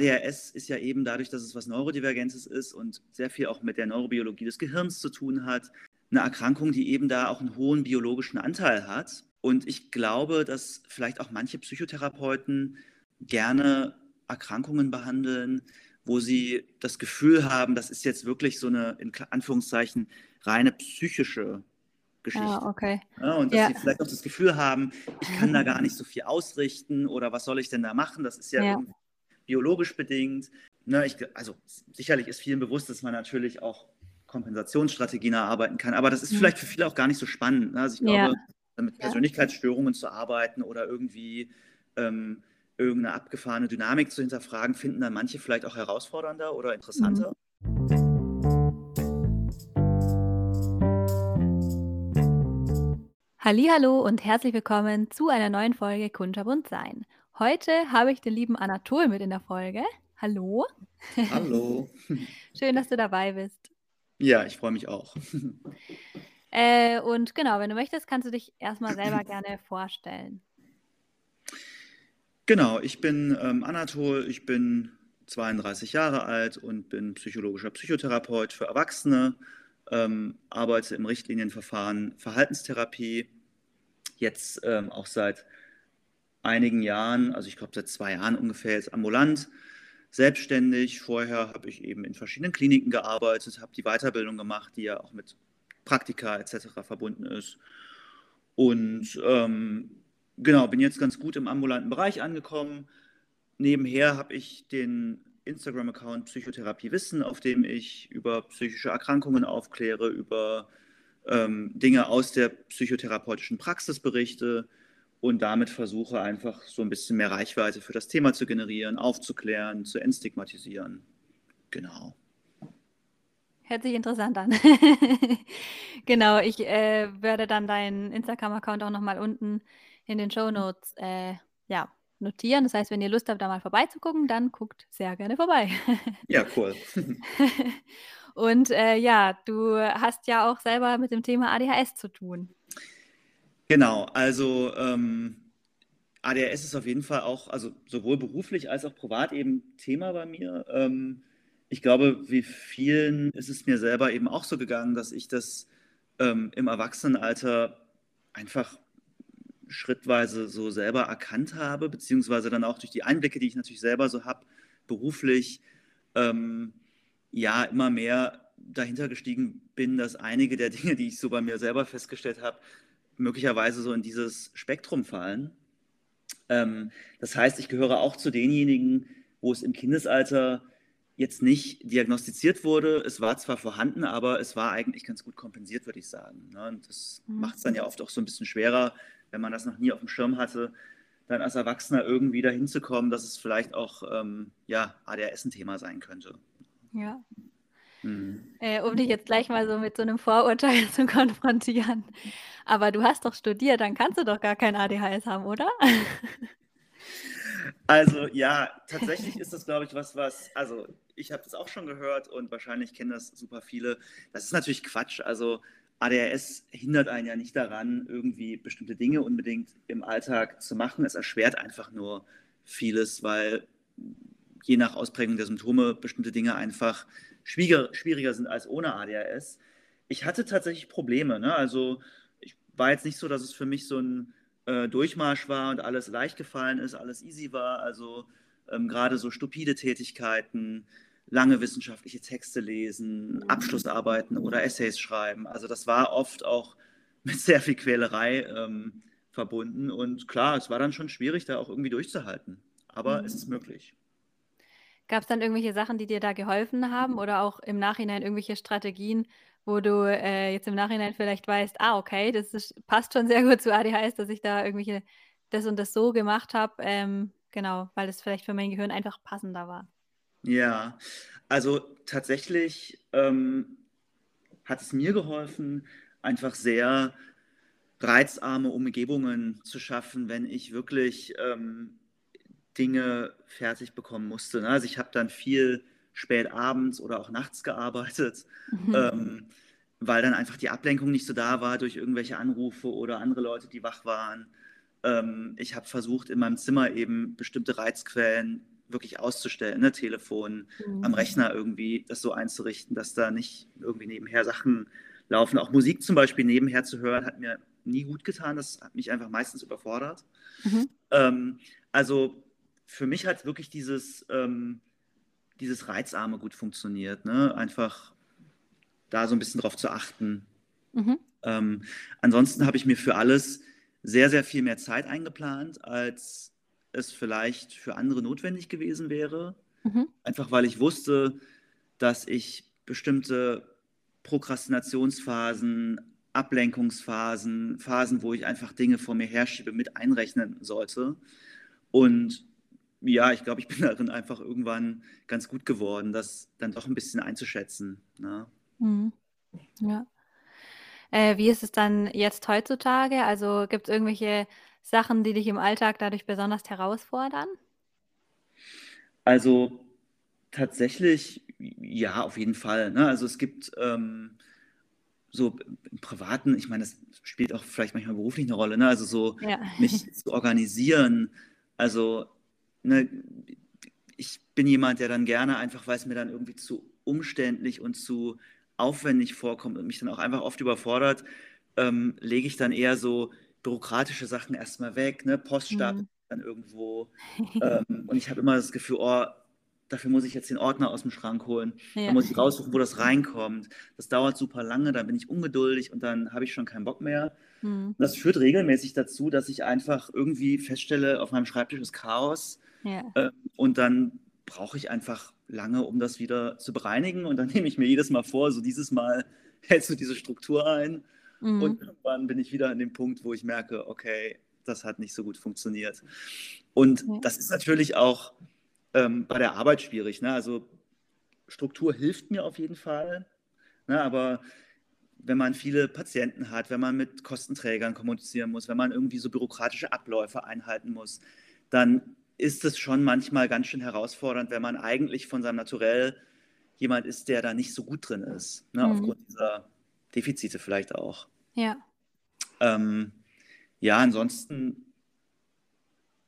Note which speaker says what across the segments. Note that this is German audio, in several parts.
Speaker 1: ADHS ist ja eben dadurch, dass es was Neurodivergentes ist und sehr viel auch mit der Neurobiologie des Gehirns zu tun hat, eine Erkrankung, die eben da auch einen hohen biologischen Anteil hat. Und ich glaube, dass vielleicht auch manche Psychotherapeuten gerne Erkrankungen behandeln, wo sie das Gefühl haben, das ist jetzt wirklich so eine, in Anführungszeichen, reine psychische Geschichte. Ah,
Speaker 2: okay.
Speaker 1: Ja, und dass ja. sie vielleicht auch das Gefühl haben, ich kann da gar nicht so viel ausrichten oder was soll ich denn da machen? Das ist ja, ja. Biologisch bedingt. Ne, ich, also sicherlich ist vielen bewusst, dass man natürlich auch Kompensationsstrategien erarbeiten kann, aber das ist mhm. vielleicht für viele auch gar nicht so spannend. Ne? Also ich glaube, mit Persönlichkeitsstörungen zu arbeiten oder irgendwie ähm, irgendeine abgefahrene Dynamik zu hinterfragen, finden dann manche vielleicht auch herausfordernder oder interessanter. Mhm.
Speaker 2: Hallo und herzlich willkommen zu einer neuen Folge Kunterbunt sein. Heute habe ich den lieben Anatol mit in der Folge. Hallo.
Speaker 1: Hallo.
Speaker 2: Schön, dass du dabei bist.
Speaker 1: Ja, ich freue mich auch.
Speaker 2: Äh, und genau, wenn du möchtest, kannst du dich erstmal selber gerne vorstellen.
Speaker 1: Genau, ich bin ähm, Anatol, ich bin 32 Jahre alt und bin psychologischer Psychotherapeut für Erwachsene, ähm, arbeite im Richtlinienverfahren Verhaltenstherapie jetzt ähm, auch seit einigen Jahren, also ich glaube seit zwei Jahren ungefähr jetzt ambulant, selbstständig. Vorher habe ich eben in verschiedenen Kliniken gearbeitet, habe die Weiterbildung gemacht, die ja auch mit Praktika etc. verbunden ist. Und ähm, genau, bin jetzt ganz gut im ambulanten Bereich angekommen. Nebenher habe ich den Instagram-Account Psychotherapie Wissen, auf dem ich über psychische Erkrankungen aufkläre, über ähm, Dinge aus der psychotherapeutischen Praxis berichte und damit versuche einfach so ein bisschen mehr Reichweite für das Thema zu generieren, aufzuklären, zu entstigmatisieren. Genau.
Speaker 2: Hört sich interessant an. genau, ich äh, werde dann deinen Instagram-Account auch nochmal unten in den Show Notes äh, ja, notieren. Das heißt, wenn ihr Lust habt, da mal vorbeizugucken, dann guckt sehr gerne vorbei.
Speaker 1: ja, cool.
Speaker 2: Und äh, ja, du hast ja auch selber mit dem Thema ADHS zu tun.
Speaker 1: Genau, also ähm, ADHS ist auf jeden Fall auch, also sowohl beruflich als auch privat eben Thema bei mir. Ähm, ich glaube, wie vielen ist es mir selber eben auch so gegangen, dass ich das ähm, im Erwachsenenalter einfach schrittweise so selber erkannt habe, beziehungsweise dann auch durch die Einblicke, die ich natürlich selber so habe, beruflich, ähm, ja immer mehr dahinter gestiegen bin, dass einige der Dinge, die ich so bei mir selber festgestellt habe, möglicherweise so in dieses Spektrum fallen. Ähm, das heißt, ich gehöre auch zu denjenigen, wo es im Kindesalter jetzt nicht diagnostiziert wurde. Es war zwar vorhanden, aber es war eigentlich ganz gut kompensiert, würde ich sagen. Ne? Und das mhm. macht es dann ja oft auch so ein bisschen schwerer, wenn man das noch nie auf dem Schirm hatte, dann als Erwachsener irgendwie dahin zu kommen, dass es vielleicht auch ähm, ja, ADHS ein Thema sein könnte.
Speaker 2: Ja. Mhm. Äh, um dich jetzt gleich mal so mit so einem Vorurteil zu konfrontieren. Aber du hast doch studiert, dann kannst du doch gar kein ADHS haben, oder?
Speaker 1: Also ja, tatsächlich ist das, glaube ich, was, was, also ich habe das auch schon gehört und wahrscheinlich kennen das super viele. Das ist natürlich Quatsch. Also ADHS hindert einen ja nicht daran, irgendwie bestimmte Dinge unbedingt im Alltag zu machen. Es erschwert einfach nur vieles, weil je nach Ausprägung der Symptome bestimmte Dinge einfach schwieriger, schwieriger sind als ohne ADHS. Ich hatte tatsächlich Probleme. Ne? Also ich war jetzt nicht so, dass es für mich so ein äh, Durchmarsch war und alles leicht gefallen ist, alles easy war. Also ähm, gerade so stupide Tätigkeiten, lange wissenschaftliche Texte lesen, Abschlussarbeiten oder Essays schreiben. Also das war oft auch mit sehr viel Quälerei ähm, verbunden. Und klar, es war dann schon schwierig, da auch irgendwie durchzuhalten. Aber mhm. es ist möglich.
Speaker 2: Gab es dann irgendwelche Sachen, die dir da geholfen haben oder auch im Nachhinein irgendwelche Strategien, wo du äh, jetzt im Nachhinein vielleicht weißt, ah, okay, das ist, passt schon sehr gut zu ADHS, dass ich da irgendwelche das und das so gemacht habe, ähm, genau, weil es vielleicht für mein Gehirn einfach passender war.
Speaker 1: Ja, also tatsächlich ähm, hat es mir geholfen, einfach sehr reizarme Umgebungen zu schaffen, wenn ich wirklich ähm, Dinge fertig bekommen musste. Ne? Also ich habe dann viel spät abends oder auch nachts gearbeitet, mhm. ähm, weil dann einfach die Ablenkung nicht so da war durch irgendwelche Anrufe oder andere Leute, die wach waren. Ähm, ich habe versucht, in meinem Zimmer eben bestimmte Reizquellen wirklich auszustellen, ne? Telefon, mhm. am Rechner irgendwie das so einzurichten, dass da nicht irgendwie nebenher Sachen laufen. Auch Musik zum Beispiel nebenher zu hören, hat mir nie gut getan. Das hat mich einfach meistens überfordert. Mhm. Ähm, also für mich hat wirklich dieses, ähm, dieses Reizarme gut funktioniert. Ne? Einfach da so ein bisschen drauf zu achten. Mhm. Ähm, ansonsten habe ich mir für alles sehr, sehr viel mehr Zeit eingeplant, als es vielleicht für andere notwendig gewesen wäre. Mhm. Einfach weil ich wusste, dass ich bestimmte Prokrastinationsphasen, Ablenkungsphasen, Phasen, wo ich einfach Dinge vor mir herschiebe, mit einrechnen sollte. Und ja, ich glaube, ich bin darin einfach irgendwann ganz gut geworden, das dann doch ein bisschen einzuschätzen. Ne? Mhm.
Speaker 2: Ja. Äh, wie ist es dann jetzt heutzutage? Also gibt es irgendwelche Sachen, die dich im Alltag dadurch besonders herausfordern?
Speaker 1: Also tatsächlich, ja, auf jeden Fall. Ne? Also es gibt ähm, so im Privaten, ich meine, das spielt auch vielleicht manchmal beruflich eine Rolle, ne? also so ja. mich zu organisieren. Also ne, ich bin jemand, der dann gerne einfach, weil es mir dann irgendwie zu umständlich und zu aufwendig vorkommt und mich dann auch einfach oft überfordert, ähm, lege ich dann eher so bürokratische Sachen erstmal weg, ne? Poststapel mhm. dann irgendwo. ähm, und ich habe immer das Gefühl, oh, dafür muss ich jetzt den Ordner aus dem Schrank holen. Ja. Dann muss ich raussuchen, wo das reinkommt. Das dauert super lange, dann bin ich ungeduldig und dann habe ich schon keinen Bock mehr. Mhm. Das führt regelmäßig dazu, dass ich einfach irgendwie feststelle, auf meinem Schreibtisch ist Chaos. Ja. Äh, und dann brauche ich einfach lange, um das wieder zu bereinigen. Und dann nehme ich mir jedes Mal vor, so dieses Mal hältst du diese Struktur ein. Mhm. Und irgendwann bin ich wieder an dem Punkt, wo ich merke, okay, das hat nicht so gut funktioniert. Und ja. das ist natürlich auch ähm, bei der Arbeit schwierig. Ne? Also Struktur hilft mir auf jeden Fall. Ne? Aber wenn man viele Patienten hat, wenn man mit Kostenträgern kommunizieren muss, wenn man irgendwie so bürokratische Abläufe einhalten muss, dann ist es schon manchmal ganz schön herausfordernd, wenn man eigentlich von seinem Naturell jemand ist, der da nicht so gut drin ist, ne? mhm. aufgrund dieser Defizite vielleicht auch.
Speaker 2: Ja.
Speaker 1: Ähm, ja, ansonsten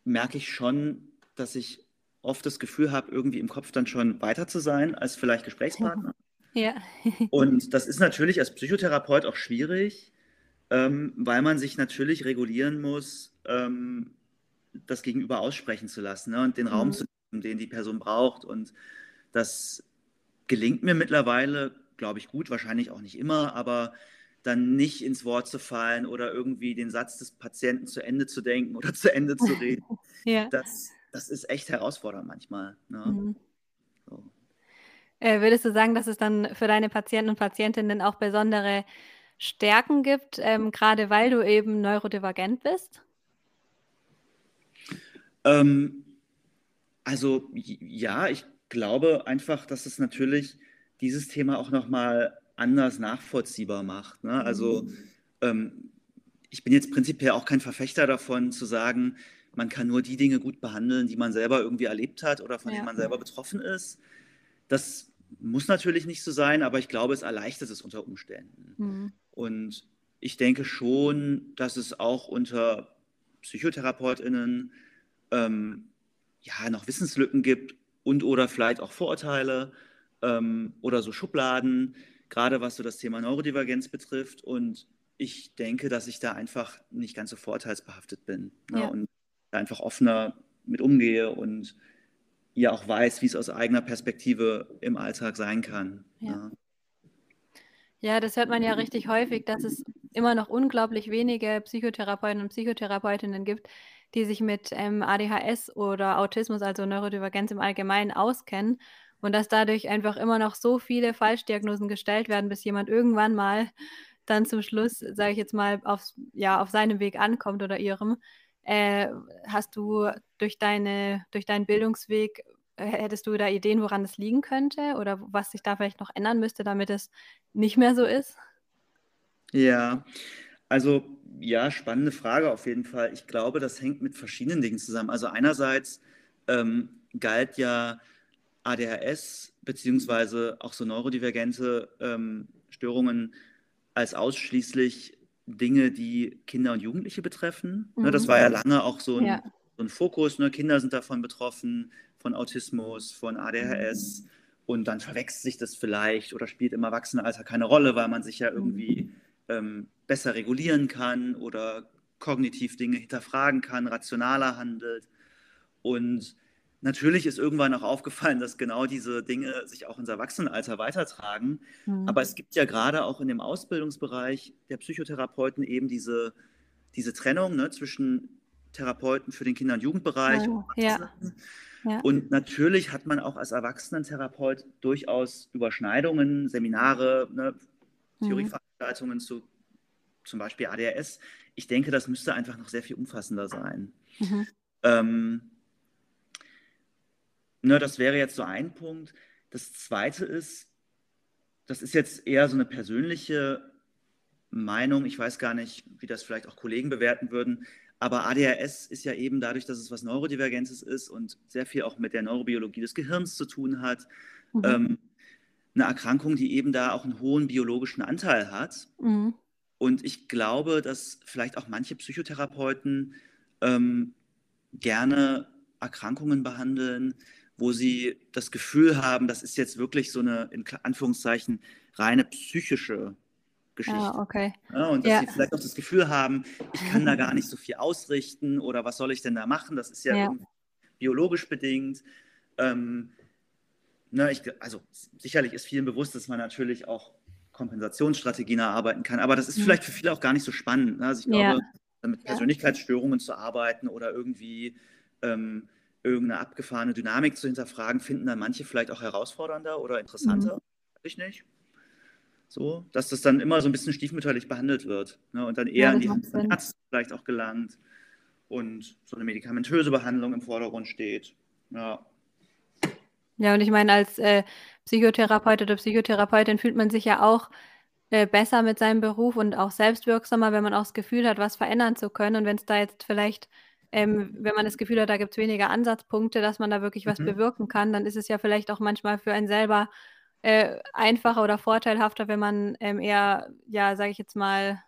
Speaker 1: merke ich schon, dass ich oft das Gefühl habe, irgendwie im Kopf dann schon weiter zu sein als vielleicht Gesprächspartner.
Speaker 2: Ja.
Speaker 1: Und das ist natürlich als Psychotherapeut auch schwierig, ähm, weil man sich natürlich regulieren muss, ähm, das Gegenüber aussprechen zu lassen ne? und den Raum mhm. zu nehmen, den die Person braucht. Und das gelingt mir mittlerweile, glaube ich, gut, wahrscheinlich auch nicht immer, aber dann nicht ins Wort zu fallen oder irgendwie den Satz des Patienten zu Ende zu denken oder zu Ende zu reden. ja. das, das ist echt herausfordernd manchmal. Ne? Mhm.
Speaker 2: So. Äh, würdest du sagen, dass es dann für deine Patienten und Patientinnen auch besondere Stärken gibt, ähm, gerade weil du eben neurodivergent bist?
Speaker 1: Ähm, also ja, ich glaube einfach, dass es natürlich dieses Thema auch nochmal anders nachvollziehbar macht. Ne? Also mhm. ähm, ich bin jetzt prinzipiell auch kein Verfechter davon zu sagen, man kann nur die Dinge gut behandeln, die man selber irgendwie erlebt hat oder von ja. denen man selber betroffen ist. Das muss natürlich nicht so sein, aber ich glaube, es erleichtert es unter Umständen. Mhm. Und ich denke schon, dass es auch unter PsychotherapeutInnen ähm, ja, noch Wissenslücken gibt und oder vielleicht auch Vorurteile ähm, oder so Schubladen, gerade was so das Thema Neurodivergenz betrifft. Und ich denke, dass ich da einfach nicht ganz so vorurteilsbehaftet bin ne? ja. und einfach offener mit umgehe und ja auch weiß, wie es aus eigener Perspektive im Alltag sein kann.
Speaker 2: Ja. Ne? Ja, das hört man ja richtig häufig, dass es immer noch unglaublich wenige Psychotherapeuten und Psychotherapeutinnen gibt, die sich mit ähm, ADHS oder Autismus, also Neurodivergenz im Allgemeinen, auskennen und dass dadurch einfach immer noch so viele Falschdiagnosen gestellt werden, bis jemand irgendwann mal dann zum Schluss, sage ich jetzt mal, auf, ja, auf seinem Weg ankommt oder ihrem. Äh, hast du durch, deine, durch deinen Bildungsweg, äh, hättest du da Ideen, woran es liegen könnte oder was sich da vielleicht noch ändern müsste, damit es nicht mehr so ist?
Speaker 1: Ja, also ja, spannende Frage auf jeden Fall. Ich glaube, das hängt mit verschiedenen Dingen zusammen. Also einerseits ähm, galt ja ADHS beziehungsweise auch so neurodivergente ähm, Störungen als ausschließlich Dinge, die Kinder und Jugendliche betreffen. Mhm. Ne, das war ja mhm. lange auch so ein, ja. so ein Fokus. Ne? Kinder sind davon betroffen, von Autismus, von ADHS und dann verwechselt sich das vielleicht oder spielt im Erwachsenenalter keine Rolle, weil man sich ja irgendwie ähm, besser regulieren kann oder kognitiv Dinge hinterfragen kann, rationaler handelt. Und natürlich ist irgendwann auch aufgefallen, dass genau diese Dinge sich auch ins Erwachsenenalter weitertragen. Mhm. Aber es gibt ja gerade auch in dem Ausbildungsbereich der Psychotherapeuten eben diese, diese Trennung ne, zwischen Therapeuten für den Kinder- und Jugendbereich.
Speaker 2: Oh, ja.
Speaker 1: Ja. Und natürlich hat man auch als Erwachsenentherapeut durchaus Überschneidungen, Seminare, ne, mhm. Theorieveranstaltungen zu zum Beispiel ADHS. Ich denke, das müsste einfach noch sehr viel umfassender sein. Mhm. Ähm, ne, das wäre jetzt so ein Punkt. Das zweite ist, das ist jetzt eher so eine persönliche Meinung. Ich weiß gar nicht, wie das vielleicht auch Kollegen bewerten würden. Aber ADHS ist ja eben dadurch, dass es was Neurodivergentes ist und sehr viel auch mit der Neurobiologie des Gehirns zu tun hat, mhm. ähm, eine Erkrankung, die eben da auch einen hohen biologischen Anteil hat. Mhm. Und ich glaube, dass vielleicht auch manche Psychotherapeuten ähm, gerne Erkrankungen behandeln, wo sie das Gefühl haben, das ist jetzt wirklich so eine, in Anführungszeichen, reine psychische Geschichte.
Speaker 2: Ah, okay.
Speaker 1: Ja, und dass ja. sie vielleicht auch das Gefühl haben, ich kann da gar nicht so viel ausrichten oder was soll ich denn da machen? Das ist ja, ja. biologisch bedingt. Ähm, ne, ich, also sicherlich ist vielen bewusst, dass man natürlich auch Kompensationsstrategien erarbeiten kann, aber das ist mhm. vielleicht für viele auch gar nicht so spannend. Ne? Also ich glaube, mit Persönlichkeitsstörungen zu arbeiten oder irgendwie ähm, irgendeine abgefahrene Dynamik zu hinterfragen, finden dann manche vielleicht auch herausfordernder oder interessanter. Mhm. Ich nicht. So, dass das dann immer so ein bisschen stiefmütterlich behandelt wird ne? und dann eher ja, in die Hand des Arztes vielleicht auch gelangt und so eine medikamentöse Behandlung im Vordergrund steht. Ja.
Speaker 2: Ja, und ich meine, als äh, Psychotherapeut oder Psychotherapeutin fühlt man sich ja auch äh, besser mit seinem Beruf und auch selbstwirksamer, wenn man auch das Gefühl hat, was verändern zu können. Und wenn es da jetzt vielleicht, ähm, wenn man das Gefühl hat, da gibt es weniger Ansatzpunkte, dass man da wirklich was mhm. bewirken kann, dann ist es ja vielleicht auch manchmal für einen selber äh, einfacher oder vorteilhafter, wenn man ähm, eher, ja, sage ich jetzt mal,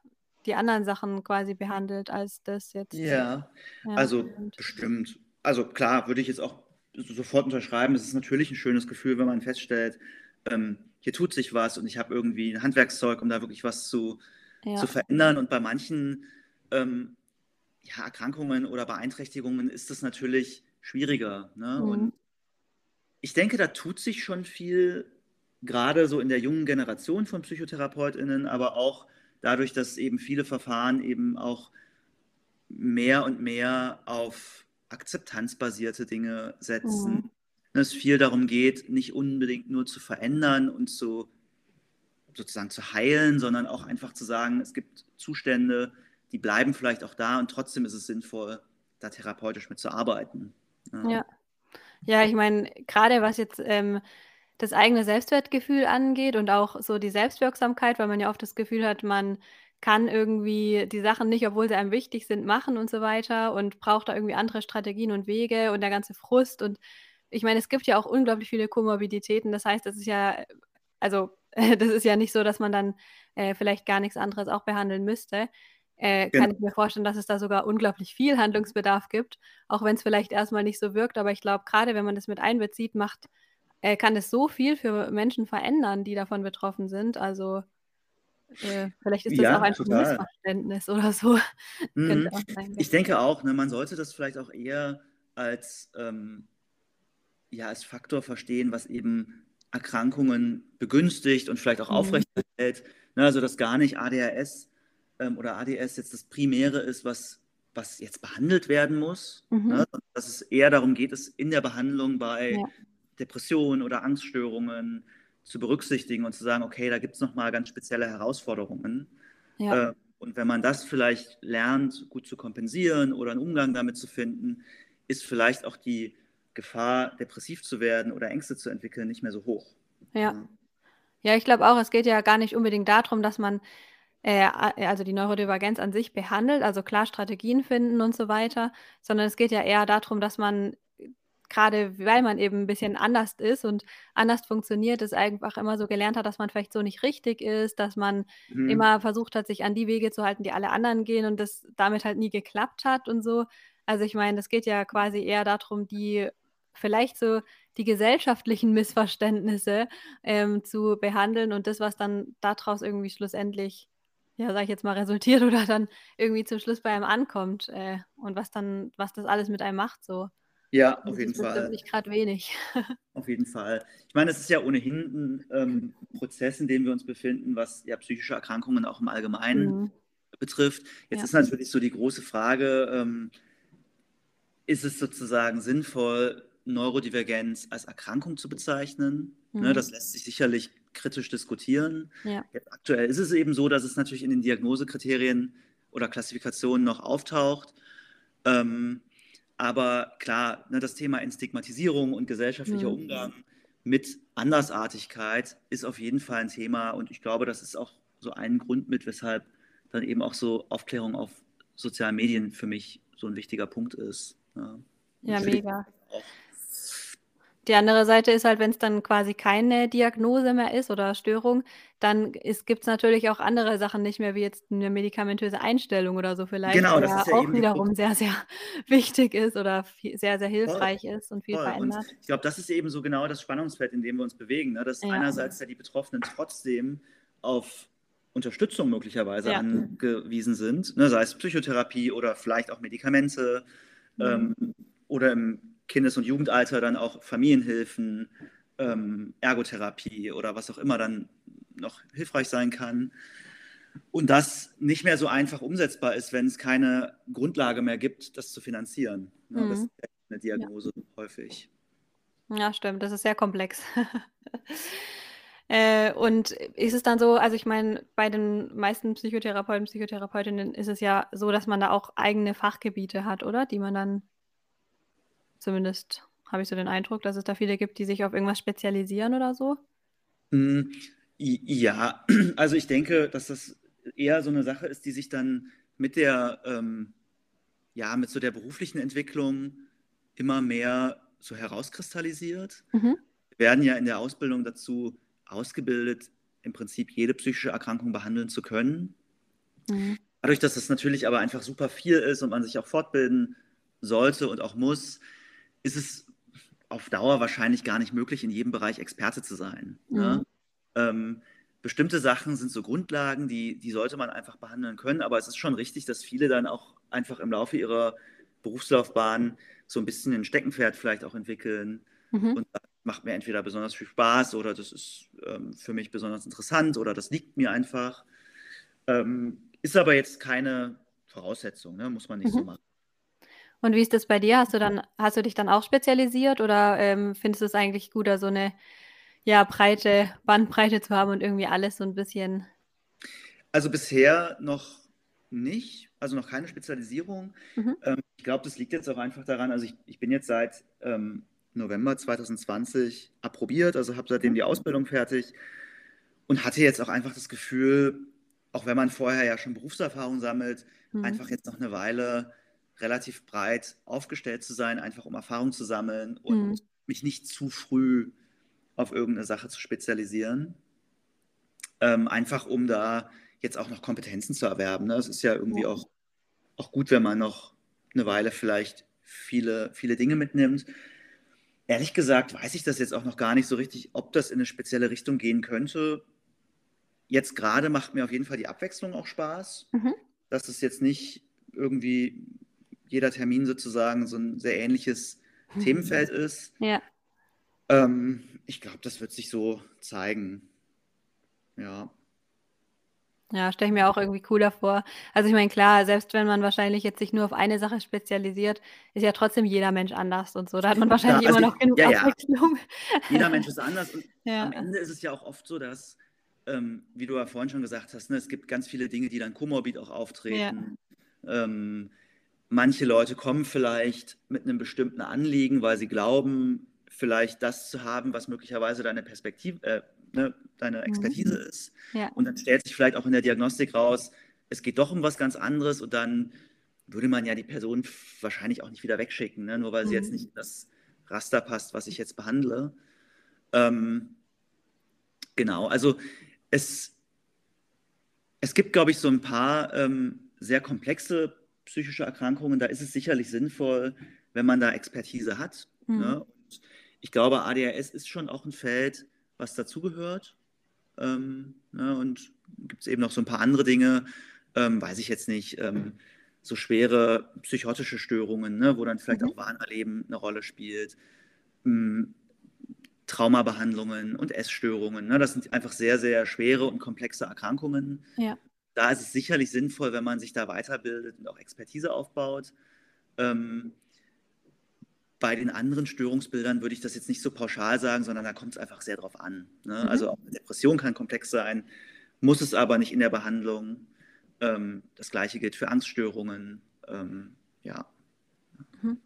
Speaker 2: die anderen Sachen quasi behandelt, als das jetzt.
Speaker 1: Ja, ja also bestimmt. Also klar, würde ich jetzt auch sofort unterschreiben. Es ist natürlich ein schönes Gefühl, wenn man feststellt, ähm, hier tut sich was und ich habe irgendwie ein Handwerkszeug, um da wirklich was zu, ja. zu verändern. Und bei manchen ähm, ja, Erkrankungen oder Beeinträchtigungen ist das natürlich schwieriger. Ne? Mhm. Und ich denke, da tut sich schon viel gerade so in der jungen Generation von PsychotherapeutInnen, aber auch dadurch, dass eben viele Verfahren eben auch mehr und mehr auf akzeptanzbasierte Dinge setzen. Mhm. Es viel darum geht, nicht unbedingt nur zu verändern und zu sozusagen zu heilen, sondern auch einfach zu sagen, es gibt Zustände, die bleiben vielleicht auch da und trotzdem ist es sinnvoll, da therapeutisch mit zu arbeiten.
Speaker 2: Ja, ja, ja ich meine, gerade was jetzt ähm, das eigene Selbstwertgefühl angeht und auch so die Selbstwirksamkeit, weil man ja oft das Gefühl hat, man kann irgendwie die Sachen nicht, obwohl sie einem wichtig sind, machen und so weiter und braucht da irgendwie andere Strategien und Wege und der ganze Frust. Und ich meine, es gibt ja auch unglaublich viele Komorbiditäten. Das heißt, das ist ja, also das ist ja nicht so, dass man dann äh, vielleicht gar nichts anderes auch behandeln müsste. Äh, genau. Kann ich mir vorstellen, dass es da sogar unglaublich viel Handlungsbedarf gibt, auch wenn es vielleicht erstmal nicht so wirkt. Aber ich glaube, gerade wenn man das mit einbezieht, macht äh, kann es so viel für Menschen verändern, die davon betroffen sind. Also äh, vielleicht ist das ja, auch einfach total. ein Missverständnis oder so.
Speaker 1: Mhm. ich denke auch, ne, man sollte das vielleicht auch eher als, ähm, ja, als Faktor verstehen, was eben Erkrankungen begünstigt und vielleicht auch mhm. aufrechterhält. Ne, also dass gar nicht ADHS ähm, oder ADS jetzt das Primäre ist, was, was jetzt behandelt werden muss. Mhm. Ne, dass es eher darum geht, es in der Behandlung bei ja. Depressionen oder Angststörungen zu berücksichtigen und zu sagen, okay, da gibt es nochmal ganz spezielle Herausforderungen. Ja. Äh, und wenn man das vielleicht lernt, gut zu kompensieren oder einen Umgang damit zu finden, ist vielleicht auch die Gefahr, depressiv zu werden oder Ängste zu entwickeln, nicht mehr so hoch.
Speaker 2: Ja. Ja, ich glaube auch, es geht ja gar nicht unbedingt darum, dass man äh, also die Neurodivergenz an sich behandelt, also klar Strategien finden und so weiter, sondern es geht ja eher darum, dass man gerade weil man eben ein bisschen anders ist und anders funktioniert, es einfach immer so gelernt hat, dass man vielleicht so nicht richtig ist, dass man mhm. immer versucht hat, sich an die Wege zu halten, die alle anderen gehen und das damit halt nie geklappt hat und so. Also ich meine, es geht ja quasi eher darum, die vielleicht so die gesellschaftlichen Missverständnisse ähm, zu behandeln und das, was dann daraus irgendwie schlussendlich, ja, sag ich jetzt mal, resultiert oder dann irgendwie zum Schluss bei einem ankommt äh, und was dann, was das alles mit einem macht, so.
Speaker 1: Ja, auf jeden Fall.
Speaker 2: Das ist nicht gerade wenig.
Speaker 1: Auf jeden Fall. Ich meine, es ist ja ohnehin ein ähm, Prozess, in dem wir uns befinden, was ja psychische Erkrankungen auch im Allgemeinen mhm. betrifft. Jetzt ja. ist natürlich so die große Frage, ähm, ist es sozusagen sinnvoll, Neurodivergenz als Erkrankung zu bezeichnen? Ne, mhm. Ne, das lässt sich sicherlich kritisch diskutieren. Ja. aktuell ist es eben so, dass es natürlich in den Diagnosekriterien oder Klassifikationen noch auftaucht. Ähm, aber klar, ne, das Thema Entstigmatisierung und gesellschaftlicher mhm. Umgang mit Andersartigkeit ist auf jeden Fall ein Thema. Und ich glaube, das ist auch so ein Grund mit, weshalb dann eben auch so Aufklärung auf sozialen Medien für mich so ein wichtiger Punkt ist.
Speaker 2: Ja, ja mega. Auch die andere Seite ist halt, wenn es dann quasi keine Diagnose mehr ist oder Störung, dann gibt es natürlich auch andere Sachen nicht mehr, wie jetzt eine medikamentöse Einstellung oder so vielleicht,
Speaker 1: genau,
Speaker 2: die
Speaker 1: ja
Speaker 2: auch wiederum sehr, sehr wichtig ist oder viel, sehr, sehr hilfreich voll, ist und viel voll. verändert. Und
Speaker 1: ich glaube, das ist eben so genau das Spannungsfeld, in dem wir uns bewegen, ne? dass ja. einerseits ja die Betroffenen trotzdem auf Unterstützung möglicherweise ja. angewiesen sind, ne? sei es Psychotherapie oder vielleicht auch Medikamente mhm. ähm, oder im Kindes- und Jugendalter dann auch Familienhilfen, ähm, Ergotherapie oder was auch immer dann noch hilfreich sein kann. Und das nicht mehr so einfach umsetzbar ist, wenn es keine Grundlage mehr gibt, das zu finanzieren. Ja, mhm. Das ist eine Diagnose ja. häufig.
Speaker 2: Ja, stimmt. Das ist sehr komplex. äh, und ist es dann so, also ich meine, bei den meisten Psychotherapeuten, Psychotherapeutinnen ist es ja so, dass man da auch eigene Fachgebiete hat, oder? Die man dann Zumindest habe ich so den Eindruck, dass es da viele gibt, die sich auf irgendwas spezialisieren oder so.
Speaker 1: Hm, ja, also ich denke, dass das eher so eine Sache ist, die sich dann mit der, ähm, ja, mit so der beruflichen Entwicklung immer mehr so herauskristallisiert. Mhm. Wir werden ja in der Ausbildung dazu ausgebildet, im Prinzip jede psychische Erkrankung behandeln zu können. Mhm. Dadurch, dass das natürlich aber einfach super viel ist und man sich auch fortbilden sollte und auch muss, ist es auf Dauer wahrscheinlich gar nicht möglich, in jedem Bereich Experte zu sein. Ne? Mhm. Ne? Ähm, bestimmte Sachen sind so Grundlagen, die, die sollte man einfach behandeln können, aber es ist schon richtig, dass viele dann auch einfach im Laufe ihrer Berufslaufbahn so ein bisschen ein Steckenpferd vielleicht auch entwickeln. Mhm. Und das macht mir entweder besonders viel Spaß oder das ist ähm, für mich besonders interessant oder das liegt mir einfach. Ähm, ist aber jetzt keine Voraussetzung, ne? muss man nicht mhm. so machen.
Speaker 2: Und wie ist das bei dir? Hast du dann, hast du dich dann auch spezialisiert oder ähm, findest du es eigentlich gut, da so eine ja, breite Bandbreite zu haben und irgendwie alles so ein bisschen?
Speaker 1: Also bisher noch nicht, also noch keine Spezialisierung. Mhm. Ähm, ich glaube, das liegt jetzt auch einfach daran, also ich, ich bin jetzt seit ähm, November 2020 approbiert, also habe seitdem die Ausbildung fertig und hatte jetzt auch einfach das Gefühl, auch wenn man vorher ja schon Berufserfahrung sammelt, mhm. einfach jetzt noch eine Weile relativ breit aufgestellt zu sein, einfach um Erfahrung zu sammeln und mhm. mich nicht zu früh auf irgendeine Sache zu spezialisieren. Ähm, einfach um da jetzt auch noch Kompetenzen zu erwerben. Ne? Es ist ja irgendwie ja. Auch, auch gut, wenn man noch eine Weile vielleicht viele, viele Dinge mitnimmt. Ehrlich gesagt weiß ich das jetzt auch noch gar nicht so richtig, ob das in eine spezielle Richtung gehen könnte. Jetzt gerade macht mir auf jeden Fall die Abwechslung auch Spaß, mhm. dass es jetzt nicht irgendwie jeder Termin sozusagen so ein sehr ähnliches Themenfeld ist.
Speaker 2: Ja.
Speaker 1: Ähm, ich glaube, das wird sich so zeigen. Ja.
Speaker 2: Ja, stelle ich mir auch irgendwie cooler vor. Also ich meine, klar, selbst wenn man wahrscheinlich jetzt sich nur auf eine Sache spezialisiert, ist ja trotzdem jeder Mensch anders und so. Da hat man wahrscheinlich ja, also immer noch genug ja, Abwechslung.
Speaker 1: Jeder Mensch ist anders und am Ende ist es ja auch oft so, dass, ähm, wie du ja vorhin schon gesagt hast, ne, es gibt ganz viele Dinge, die dann komorbid auch auftreten. Ähm, Manche Leute kommen vielleicht mit einem bestimmten Anliegen, weil sie glauben, vielleicht das zu haben, was möglicherweise deine Perspektive, äh, ne, deine mhm. Expertise mhm. ist. Ja. Und dann stellt sich vielleicht auch in der Diagnostik raus, es geht doch um was ganz anderes und dann würde man ja die Person wahrscheinlich auch nicht wieder wegschicken, ne, nur weil mhm. sie jetzt mhm. nicht in das Raster passt, was ich jetzt behandle. Ähm, genau, also es, es gibt, glaube ich, so ein paar ähm, sehr komplexe psychische Erkrankungen, da ist es sicherlich sinnvoll, wenn man da Expertise hat. Mhm. Ne? ich glaube, ADHS ist schon auch ein Feld, was dazugehört. Ähm, ne, und gibt es eben noch so ein paar andere Dinge, ähm, weiß ich jetzt nicht, ähm, so schwere psychotische Störungen, ne, wo dann vielleicht mhm. auch Wahnerleben eine Rolle spielt, ähm, Traumabehandlungen und Essstörungen. Ne, das sind einfach sehr, sehr schwere und komplexe Erkrankungen. Ja. Da ist es sicherlich sinnvoll, wenn man sich da weiterbildet und auch Expertise aufbaut. Ähm, bei den anderen Störungsbildern würde ich das jetzt nicht so pauschal sagen, sondern da kommt es einfach sehr drauf an. Ne? Mhm. Also auch eine Depression kann komplex sein, muss es aber nicht in der Behandlung. Ähm, das gleiche gilt für Angststörungen. Ähm, ja.
Speaker 2: Mhm.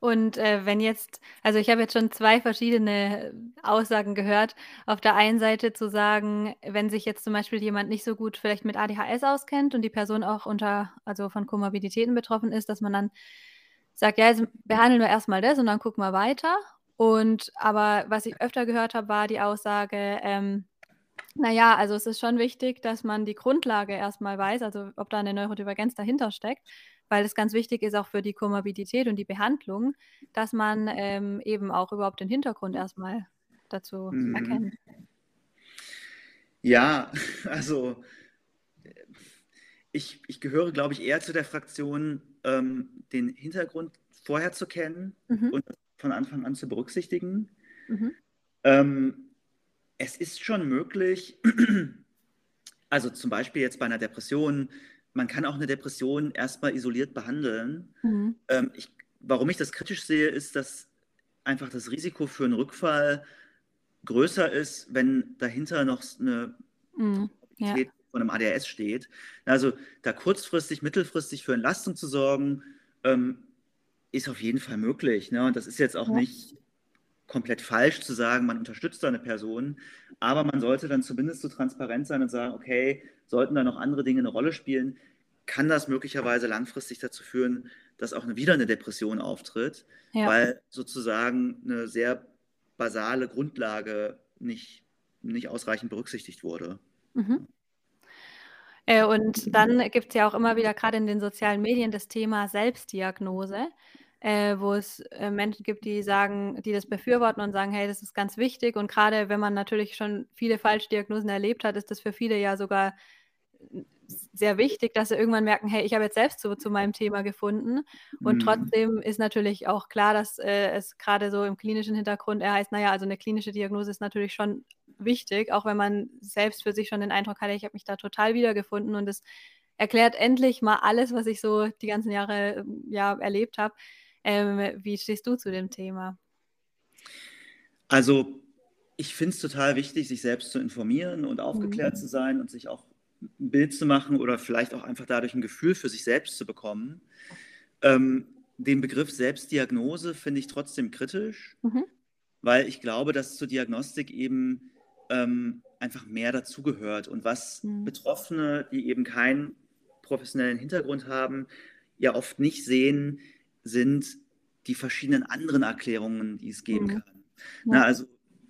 Speaker 2: Und äh, wenn jetzt, also ich habe jetzt schon zwei verschiedene Aussagen gehört. Auf der einen Seite zu sagen, wenn sich jetzt zum Beispiel jemand nicht so gut vielleicht mit ADHS auskennt und die Person auch unter, also von Komorbiditäten betroffen ist, dass man dann sagt, ja, jetzt behandeln wir erstmal das und dann gucken wir weiter. Und aber was ich öfter gehört habe, war die Aussage, ähm, naja, also es ist schon wichtig, dass man die Grundlage erstmal weiß, also ob da eine Neurodivergenz dahinter steckt, weil es ganz wichtig ist auch für die Komorbidität und die Behandlung, dass man ähm, eben auch überhaupt den Hintergrund erstmal dazu mhm. erkennt.
Speaker 1: Ja, also ich, ich gehöre, glaube ich, eher zu der Fraktion, ähm, den Hintergrund vorher zu kennen mhm. und von Anfang an zu berücksichtigen. Mhm. Ähm, es ist schon möglich, also zum Beispiel jetzt bei einer Depression, man kann auch eine Depression erstmal isoliert behandeln. Mhm. Ähm, ich, warum ich das kritisch sehe, ist, dass einfach das Risiko für einen Rückfall größer ist, wenn dahinter noch eine mhm. ja. von einem ADHS steht. Also da kurzfristig, mittelfristig für Entlastung zu sorgen, ähm, ist auf jeden Fall möglich. Ne? Und das ist jetzt auch ja. nicht komplett falsch zu sagen, man unterstützt da eine Person, aber man sollte dann zumindest so transparent sein und sagen, okay, sollten da noch andere Dinge eine Rolle spielen, kann das möglicherweise langfristig dazu führen, dass auch wieder eine Depression auftritt, ja. weil sozusagen eine sehr basale Grundlage nicht, nicht ausreichend berücksichtigt wurde. Mhm.
Speaker 2: Äh, und dann gibt es ja auch immer wieder gerade in den sozialen Medien das Thema Selbstdiagnose äh, wo es äh, Menschen gibt, die sagen, die das befürworten und sagen, hey, das ist ganz wichtig. Und gerade wenn man natürlich schon viele Falschdiagnosen erlebt hat, ist das für viele ja sogar sehr wichtig, dass sie irgendwann merken, hey, ich habe jetzt selbst so zu meinem Thema gefunden. Und mhm. trotzdem ist natürlich auch klar, dass äh, es gerade so im klinischen Hintergrund er heißt, naja, also eine klinische Diagnose ist natürlich schon wichtig, auch wenn man selbst für sich schon den Eindruck hatte, ich habe mich da total wiedergefunden und es erklärt endlich mal alles, was ich so die ganzen Jahre ja, erlebt habe. Ähm, wie stehst du zu dem Thema?
Speaker 1: Also, ich finde es total wichtig, sich selbst zu informieren und aufgeklärt mhm. zu sein und sich auch ein Bild zu machen oder vielleicht auch einfach dadurch ein Gefühl für sich selbst zu bekommen. Ähm, den Begriff Selbstdiagnose finde ich trotzdem kritisch, mhm. weil ich glaube, dass zur Diagnostik eben ähm, einfach mehr dazugehört und was mhm. Betroffene, die eben keinen professionellen Hintergrund haben, ja oft nicht sehen, sind die verschiedenen anderen Erklärungen, die es geben mhm. kann. Ja. Na, also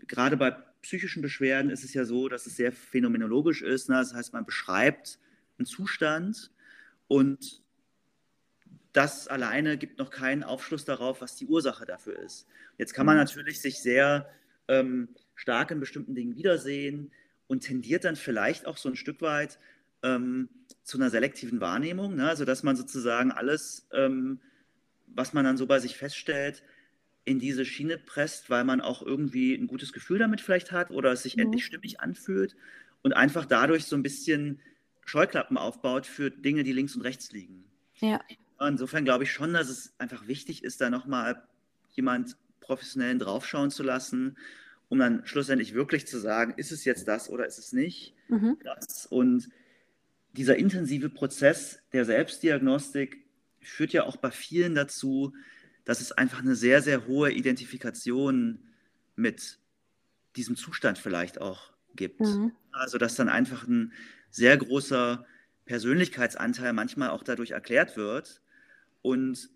Speaker 1: gerade bei psychischen Beschwerden ist es ja so, dass es sehr phänomenologisch ist. Ne? Das heißt, man beschreibt einen Zustand und das alleine gibt noch keinen Aufschluss darauf, was die Ursache dafür ist. Jetzt kann man mhm. natürlich sich sehr ähm, stark in bestimmten Dingen wiedersehen und tendiert dann vielleicht auch so ein Stück weit ähm, zu einer selektiven Wahrnehmung, ne? also dass man sozusagen alles ähm, was man dann so bei sich feststellt, in diese Schiene presst, weil man auch irgendwie ein gutes Gefühl damit vielleicht hat oder es sich mhm. endlich stimmig anfühlt und einfach dadurch so ein bisschen Scheuklappen aufbaut für Dinge, die links und rechts liegen. Ja. Insofern glaube ich schon, dass es einfach wichtig ist, da nochmal jemand professionellen draufschauen zu lassen, um dann schlussendlich wirklich zu sagen, ist es jetzt das oder ist es nicht mhm. das? Und dieser intensive Prozess der Selbstdiagnostik führt ja auch bei vielen dazu, dass es einfach eine sehr, sehr hohe Identifikation mit diesem Zustand vielleicht auch gibt. Mhm. Also dass dann einfach ein sehr großer Persönlichkeitsanteil manchmal auch dadurch erklärt wird und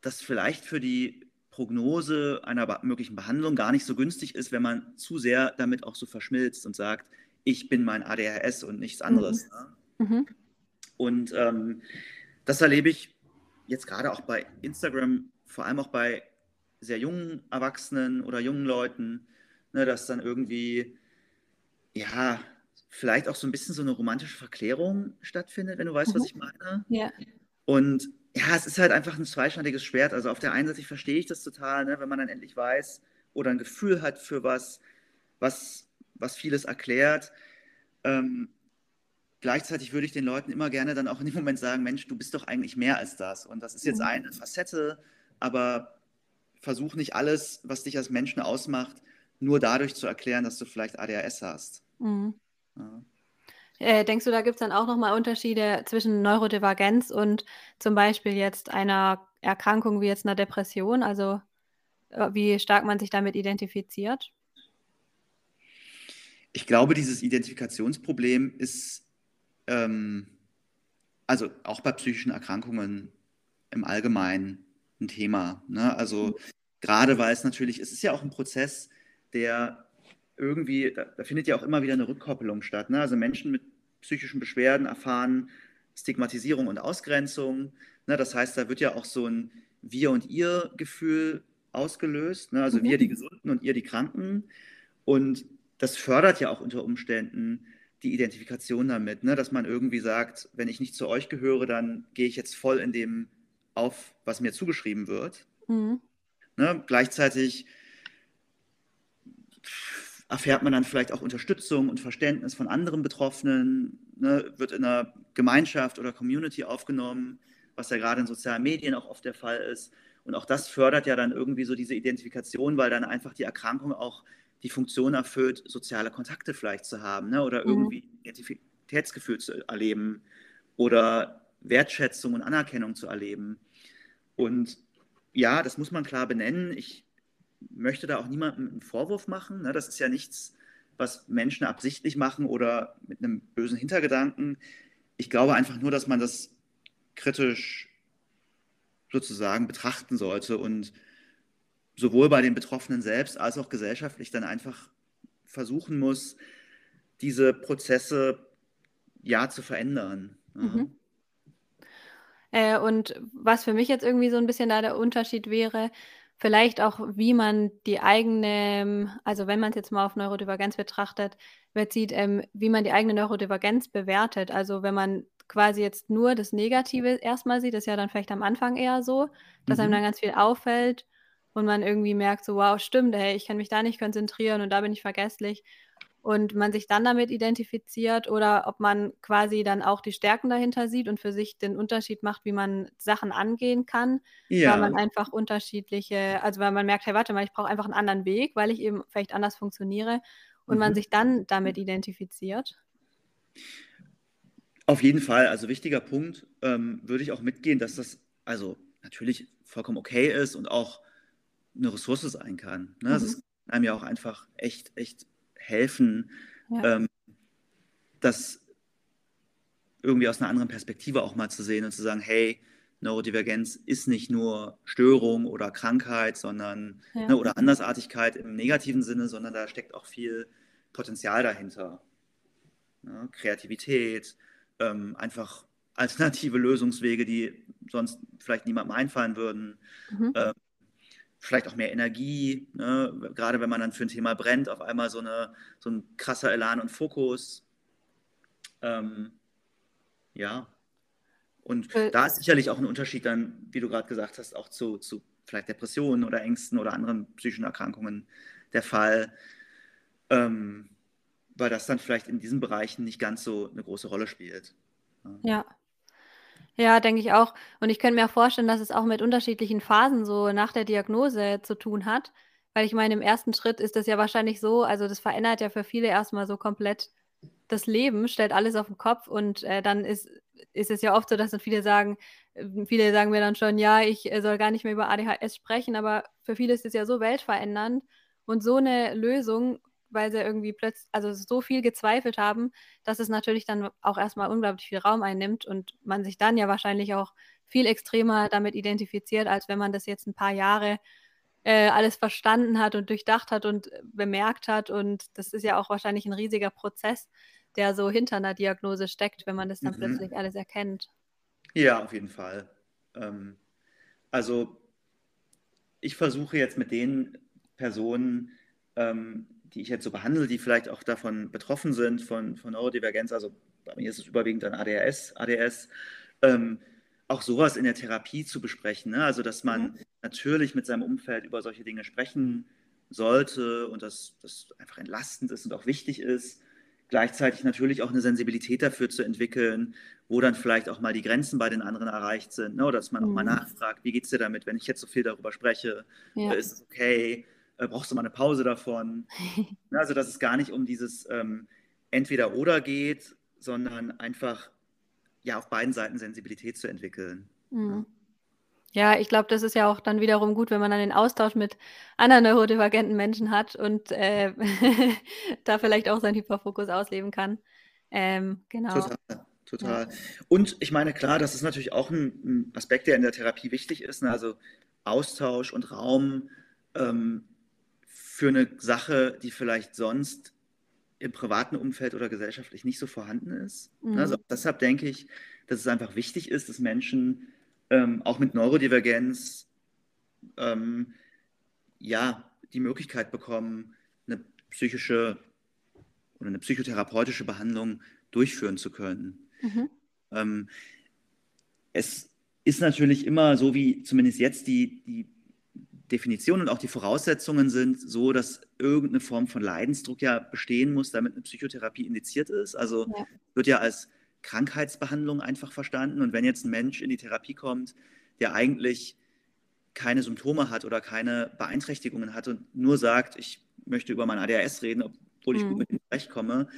Speaker 1: das vielleicht für die Prognose einer möglichen Behandlung gar nicht so günstig ist, wenn man zu sehr damit auch so verschmilzt und sagt, ich bin mein ADHS und nichts anderes. Mhm. Ne? Mhm. Und ähm, das erlebe ich jetzt gerade auch bei Instagram, vor allem auch bei sehr jungen Erwachsenen oder jungen Leuten, ne, dass dann irgendwie, ja, vielleicht auch so ein bisschen so eine romantische Verklärung stattfindet, wenn du weißt, mhm. was ich meine.
Speaker 2: Ja.
Speaker 1: Und ja, es ist halt einfach ein zweischneidiges Schwert. Also auf der einen Seite verstehe ich das total, ne, wenn man dann endlich weiß oder ein Gefühl hat für was, was, was vieles erklärt. Ähm, gleichzeitig würde ich den Leuten immer gerne dann auch in dem Moment sagen, Mensch, du bist doch eigentlich mehr als das. Und das ist jetzt mhm. eine Facette, aber versuch nicht alles, was dich als Menschen ausmacht, nur dadurch zu erklären, dass du vielleicht ADHS hast.
Speaker 2: Mhm. Ja. Äh, denkst du, da gibt es dann auch nochmal Unterschiede zwischen Neurodivergenz und zum Beispiel jetzt einer Erkrankung wie jetzt einer Depression? Also äh, wie stark man sich damit identifiziert?
Speaker 1: Ich glaube, dieses Identifikationsproblem ist ähm, also auch bei psychischen Erkrankungen im Allgemeinen ein Thema. Ne? Also mhm. gerade weil es natürlich, es ist ja auch ein Prozess, der irgendwie, da, da findet ja auch immer wieder eine Rückkoppelung statt. Ne? Also Menschen mit psychischen Beschwerden erfahren Stigmatisierung und Ausgrenzung. Ne? Das heißt, da wird ja auch so ein Wir- und Ihr-Gefühl ausgelöst. Ne? Also mhm. wir die Gesunden und ihr die Kranken. Und das fördert ja auch unter Umständen die Identifikation damit, ne? dass man irgendwie sagt, wenn ich nicht zu euch gehöre, dann gehe ich jetzt voll in dem auf, was mir zugeschrieben wird. Mhm. Ne? Gleichzeitig erfährt man dann vielleicht auch Unterstützung und Verständnis von anderen Betroffenen, ne? wird in einer Gemeinschaft oder Community aufgenommen, was ja gerade in sozialen Medien auch oft der Fall ist. Und auch das fördert ja dann irgendwie so diese Identifikation, weil dann einfach die Erkrankung auch die Funktion erfüllt, soziale Kontakte vielleicht zu haben ne? oder mhm. irgendwie Identitätsgefühl zu erleben oder Wertschätzung und Anerkennung zu erleben. Und ja, das muss man klar benennen. Ich möchte da auch niemandem einen Vorwurf machen. Ne? Das ist ja nichts, was Menschen absichtlich machen oder mit einem bösen Hintergedanken. Ich glaube einfach nur, dass man das kritisch sozusagen betrachten sollte und sowohl bei den Betroffenen selbst als auch gesellschaftlich dann einfach versuchen muss, diese Prozesse ja zu verändern. Mhm.
Speaker 2: Äh, und was für mich jetzt irgendwie so ein bisschen da der Unterschied wäre, vielleicht auch, wie man die eigene, also wenn man es jetzt mal auf Neurodivergenz betrachtet, bezieht, ähm, wie man die eigene Neurodivergenz bewertet. Also wenn man quasi jetzt nur das Negative erstmal sieht, ist ja dann vielleicht am Anfang eher so, dass mhm. einem dann ganz viel auffällt und man irgendwie merkt, so, wow, stimmt, hey, ich kann mich da nicht konzentrieren und da bin ich vergesslich und man sich dann damit identifiziert oder ob man quasi dann auch die Stärken dahinter sieht und für sich den Unterschied macht, wie man Sachen angehen kann, ja. weil man einfach unterschiedliche, also weil man merkt, hey, warte mal, ich brauche einfach einen anderen Weg, weil ich eben vielleicht anders funktioniere und mhm. man sich dann damit identifiziert.
Speaker 1: Auf jeden Fall, also wichtiger Punkt, ähm, würde ich auch mitgehen, dass das also natürlich vollkommen okay ist und auch eine Ressource sein kann. Ne? Mhm. Das ist einem ja auch einfach echt, echt helfen, ja. ähm, das irgendwie aus einer anderen Perspektive auch mal zu sehen und zu sagen, hey, Neurodivergenz ist nicht nur Störung oder Krankheit, sondern ja. ne, oder Andersartigkeit im negativen Sinne, sondern da steckt auch viel Potenzial dahinter. Ne? Kreativität, ähm, einfach alternative Lösungswege, die sonst vielleicht niemandem einfallen würden. Mhm. Ähm, vielleicht auch mehr Energie, ne? gerade wenn man dann für ein Thema brennt, auf einmal so, eine, so ein krasser Elan und Fokus. Ähm, ja. Und äh, da ist sicherlich auch ein Unterschied dann, wie du gerade gesagt hast, auch zu, zu vielleicht Depressionen oder Ängsten oder anderen psychischen Erkrankungen der Fall, ähm, weil das dann vielleicht in diesen Bereichen nicht ganz so eine große Rolle spielt.
Speaker 2: Ja. Ja. Denke ich auch. Und ich könnte mir auch vorstellen, dass es auch mit unterschiedlichen Phasen so nach der Diagnose zu tun hat. Weil ich meine, im ersten Schritt ist das ja wahrscheinlich so, also das verändert ja für viele erstmal so komplett das Leben, stellt alles auf den Kopf und äh, dann ist, ist es ja oft so, dass dann viele sagen, äh, viele sagen mir dann schon, ja, ich äh, soll gar nicht mehr über ADHS sprechen, aber für viele ist es ja so weltverändernd und so eine Lösung weil sie irgendwie plötzlich, also so viel gezweifelt haben, dass es natürlich dann auch erstmal unglaublich viel Raum einnimmt und man sich dann ja wahrscheinlich auch viel extremer damit identifiziert, als wenn man das jetzt ein paar Jahre äh, alles verstanden hat und durchdacht hat und bemerkt hat. Und das ist ja auch wahrscheinlich ein riesiger Prozess, der so hinter einer Diagnose steckt, wenn man das dann mhm. plötzlich alles erkennt.
Speaker 1: Ja, auf jeden Fall. Ähm, also ich versuche jetzt mit den Personen, ähm, die ich jetzt so behandle, die vielleicht auch davon betroffen sind, von, von Neurodivergenz, also bei mir ist es überwiegend dann ADHS, ADS, ähm, auch sowas in der Therapie zu besprechen. Ne? Also, dass man mhm. natürlich mit seinem Umfeld über solche Dinge sprechen sollte und dass das einfach entlastend ist und auch wichtig ist. Gleichzeitig natürlich auch eine Sensibilität dafür zu entwickeln, wo dann vielleicht auch mal die Grenzen bei den anderen erreicht sind. Ne? Oder dass man mhm. auch mal mhm. nachfragt, wie geht es dir damit, wenn ich jetzt so viel darüber spreche? Ja. Ist es okay? Äh, brauchst du mal eine Pause davon? Ne, also, dass es gar nicht um dieses ähm, Entweder-Oder geht, sondern einfach ja auf beiden Seiten Sensibilität zu entwickeln. Mhm.
Speaker 2: Ja, ich glaube, das ist ja auch dann wiederum gut, wenn man dann den Austausch mit anderen neurodivergenten Menschen hat und äh, da vielleicht auch seinen Hyperfokus ausleben kann. Ähm, genau.
Speaker 1: Total, total. Und ich meine, klar, das ist natürlich auch ein, ein Aspekt, der in der Therapie wichtig ist. Ne? Also Austausch und Raum ähm, für eine Sache, die vielleicht sonst im privaten Umfeld oder gesellschaftlich nicht so vorhanden ist. Mhm. Also deshalb denke ich, dass es einfach wichtig ist, dass Menschen ähm, auch mit Neurodivergenz ähm, ja die Möglichkeit bekommen, eine psychische oder eine psychotherapeutische Behandlung durchführen zu können. Mhm. Ähm, es ist natürlich immer so, wie zumindest jetzt die, die Definition und auch die Voraussetzungen sind so, dass irgendeine Form von Leidensdruck ja bestehen muss, damit eine Psychotherapie indiziert ist. Also ja. wird ja als Krankheitsbehandlung einfach verstanden. Und wenn jetzt ein Mensch in die Therapie kommt, der eigentlich keine Symptome hat oder keine Beeinträchtigungen hat und nur sagt, ich möchte über mein ADHS reden, obwohl ich mhm. gut mit ihm zurechtkomme,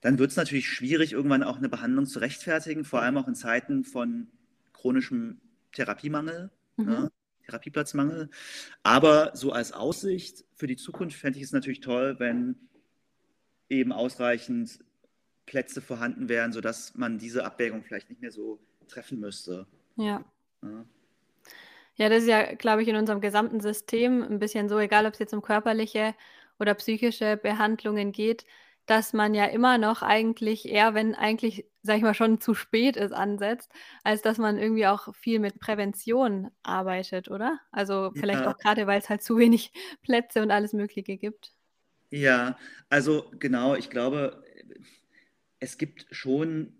Speaker 1: dann wird es natürlich schwierig, irgendwann auch eine Behandlung zu rechtfertigen, vor allem auch in Zeiten von chronischem Therapiemangel. Mhm. Ne? Therapieplatzmangel. Aber so als Aussicht für die Zukunft fände ich es natürlich toll, wenn eben ausreichend Plätze vorhanden wären, sodass man diese Abwägung vielleicht nicht mehr so treffen müsste.
Speaker 2: Ja. Ja, ja das ist ja, glaube ich, in unserem gesamten System ein bisschen so, egal ob es jetzt um körperliche oder psychische Behandlungen geht, dass man ja immer noch eigentlich eher, wenn eigentlich, sag ich mal, schon zu spät ist, ansetzt, als dass man irgendwie auch viel mit Prävention arbeitet, oder? Also vielleicht ja. auch gerade, weil es halt zu wenig Plätze und alles Mögliche gibt.
Speaker 1: Ja, also genau, ich glaube, es gibt schon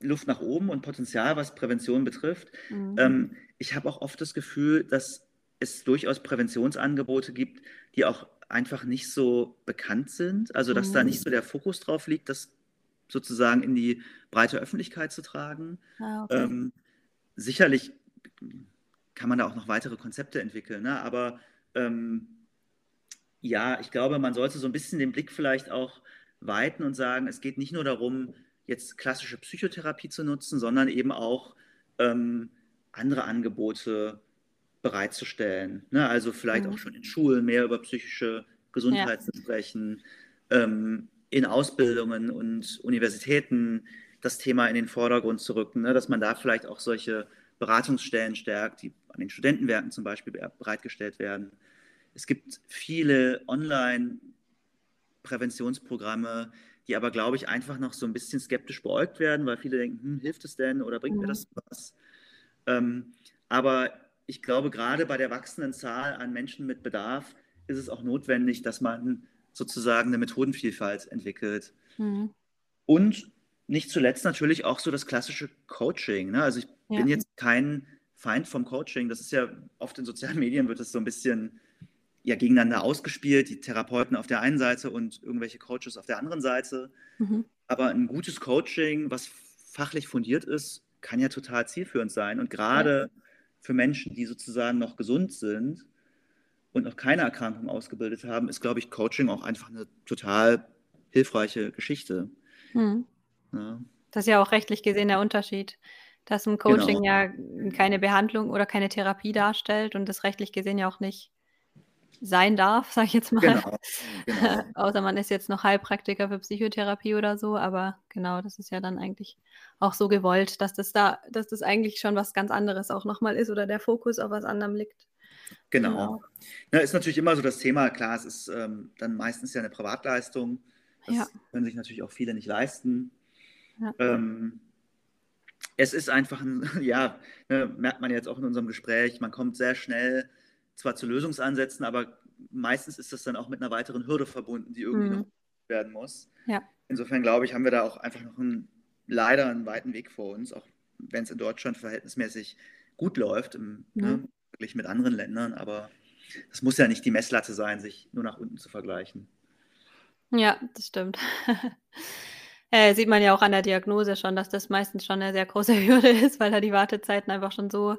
Speaker 1: Luft nach oben und Potenzial, was Prävention betrifft. Mhm. Ähm, ich habe auch oft das Gefühl, dass es durchaus Präventionsangebote gibt, die auch einfach nicht so bekannt sind. Also, dass mhm. da nicht so der Fokus drauf liegt, das sozusagen in die breite Öffentlichkeit zu tragen. Ah, okay. ähm, sicherlich kann man da auch noch weitere Konzepte entwickeln, ne? aber ähm, ja, ich glaube, man sollte so ein bisschen den Blick vielleicht auch weiten und sagen, es geht nicht nur darum, jetzt klassische Psychotherapie zu nutzen, sondern eben auch ähm, andere Angebote bereitzustellen. Ne? Also vielleicht mhm. auch schon in Schulen mehr über psychische Gesundheit ja. zu sprechen, ähm, in Ausbildungen und Universitäten das Thema in den Vordergrund zu rücken, ne? dass man da vielleicht auch solche Beratungsstellen stärkt, die an den Studentenwerken zum Beispiel bereitgestellt werden. Es gibt viele Online-Präventionsprogramme, die aber, glaube ich, einfach noch so ein bisschen skeptisch beäugt werden, weil viele denken, hm, hilft es denn oder bringt mhm. mir das was? Ähm, aber ich glaube, gerade bei der wachsenden Zahl an Menschen mit Bedarf ist es auch notwendig, dass man sozusagen eine Methodenvielfalt entwickelt. Mhm. Und nicht zuletzt natürlich auch so das klassische Coaching. Ne? Also ich ja. bin jetzt kein Feind vom Coaching. Das ist ja oft in sozialen Medien wird es so ein bisschen ja, gegeneinander ausgespielt, die Therapeuten auf der einen Seite und irgendwelche Coaches auf der anderen Seite. Mhm. Aber ein gutes Coaching, was fachlich fundiert ist, kann ja total zielführend sein. Und gerade ja für Menschen, die sozusagen noch gesund sind und noch keine Erkrankung ausgebildet haben, ist, glaube ich, Coaching auch einfach eine total hilfreiche Geschichte. Hm.
Speaker 2: Ja. Das ist ja auch rechtlich gesehen der Unterschied, dass ein Coaching genau. ja keine Behandlung oder keine Therapie darstellt und das rechtlich gesehen ja auch nicht sein darf, sage ich jetzt mal. Genau, genau. Außer man ist jetzt noch Heilpraktiker für Psychotherapie oder so, aber genau, das ist ja dann eigentlich auch so gewollt, dass das da, dass das eigentlich schon was ganz anderes auch nochmal ist oder der Fokus auf was anderem liegt.
Speaker 1: Genau. genau. Ja, ist natürlich immer so das Thema, klar, es ist ähm, dann meistens ja eine Privatleistung. Das ja. können sich natürlich auch viele nicht leisten. Ja. Ähm, es ist einfach ein, ja, ne, merkt man jetzt auch in unserem Gespräch, man kommt sehr schnell zwar zu Lösungsansätzen, aber meistens ist das dann auch mit einer weiteren Hürde verbunden, die irgendwie mhm. noch werden muss.
Speaker 2: Ja.
Speaker 1: Insofern glaube ich, haben wir da auch einfach noch einen, leider einen weiten Weg vor uns, auch wenn es in Deutschland verhältnismäßig gut läuft, im mhm. ne, Vergleich mit anderen Ländern. Aber das muss ja nicht die Messlatte sein, sich nur nach unten zu vergleichen.
Speaker 2: Ja, das stimmt. äh, sieht man ja auch an der Diagnose schon, dass das meistens schon eine sehr große Hürde ist, weil da die Wartezeiten einfach schon so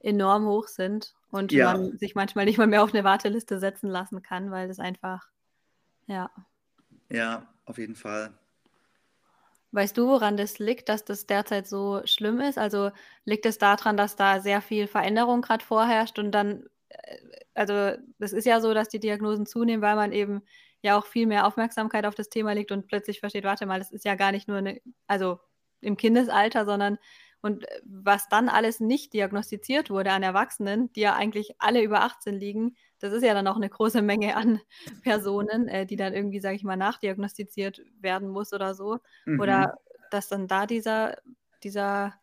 Speaker 2: enorm hoch sind und ja. man sich manchmal nicht mal mehr auf eine Warteliste setzen lassen kann, weil das einfach, ja.
Speaker 1: Ja, auf jeden Fall.
Speaker 2: Weißt du, woran das liegt, dass das derzeit so schlimm ist? Also liegt es daran, dass da sehr viel Veränderung gerade vorherrscht und dann, äh, also das ist ja so, dass die Diagnosen zunehmen, weil man eben ja auch viel mehr Aufmerksamkeit auf das Thema legt und plötzlich versteht, warte mal, das ist ja gar nicht nur eine, also im Kindesalter, sondern und äh, was dann alles nicht diagnostiziert wurde an Erwachsenen, die ja eigentlich alle über 18 liegen, das ist ja dann auch eine große Menge an Personen, äh, die dann irgendwie, sage ich mal, nachdiagnostiziert werden muss oder so. Mhm. Oder dass dann da dieser, dieser,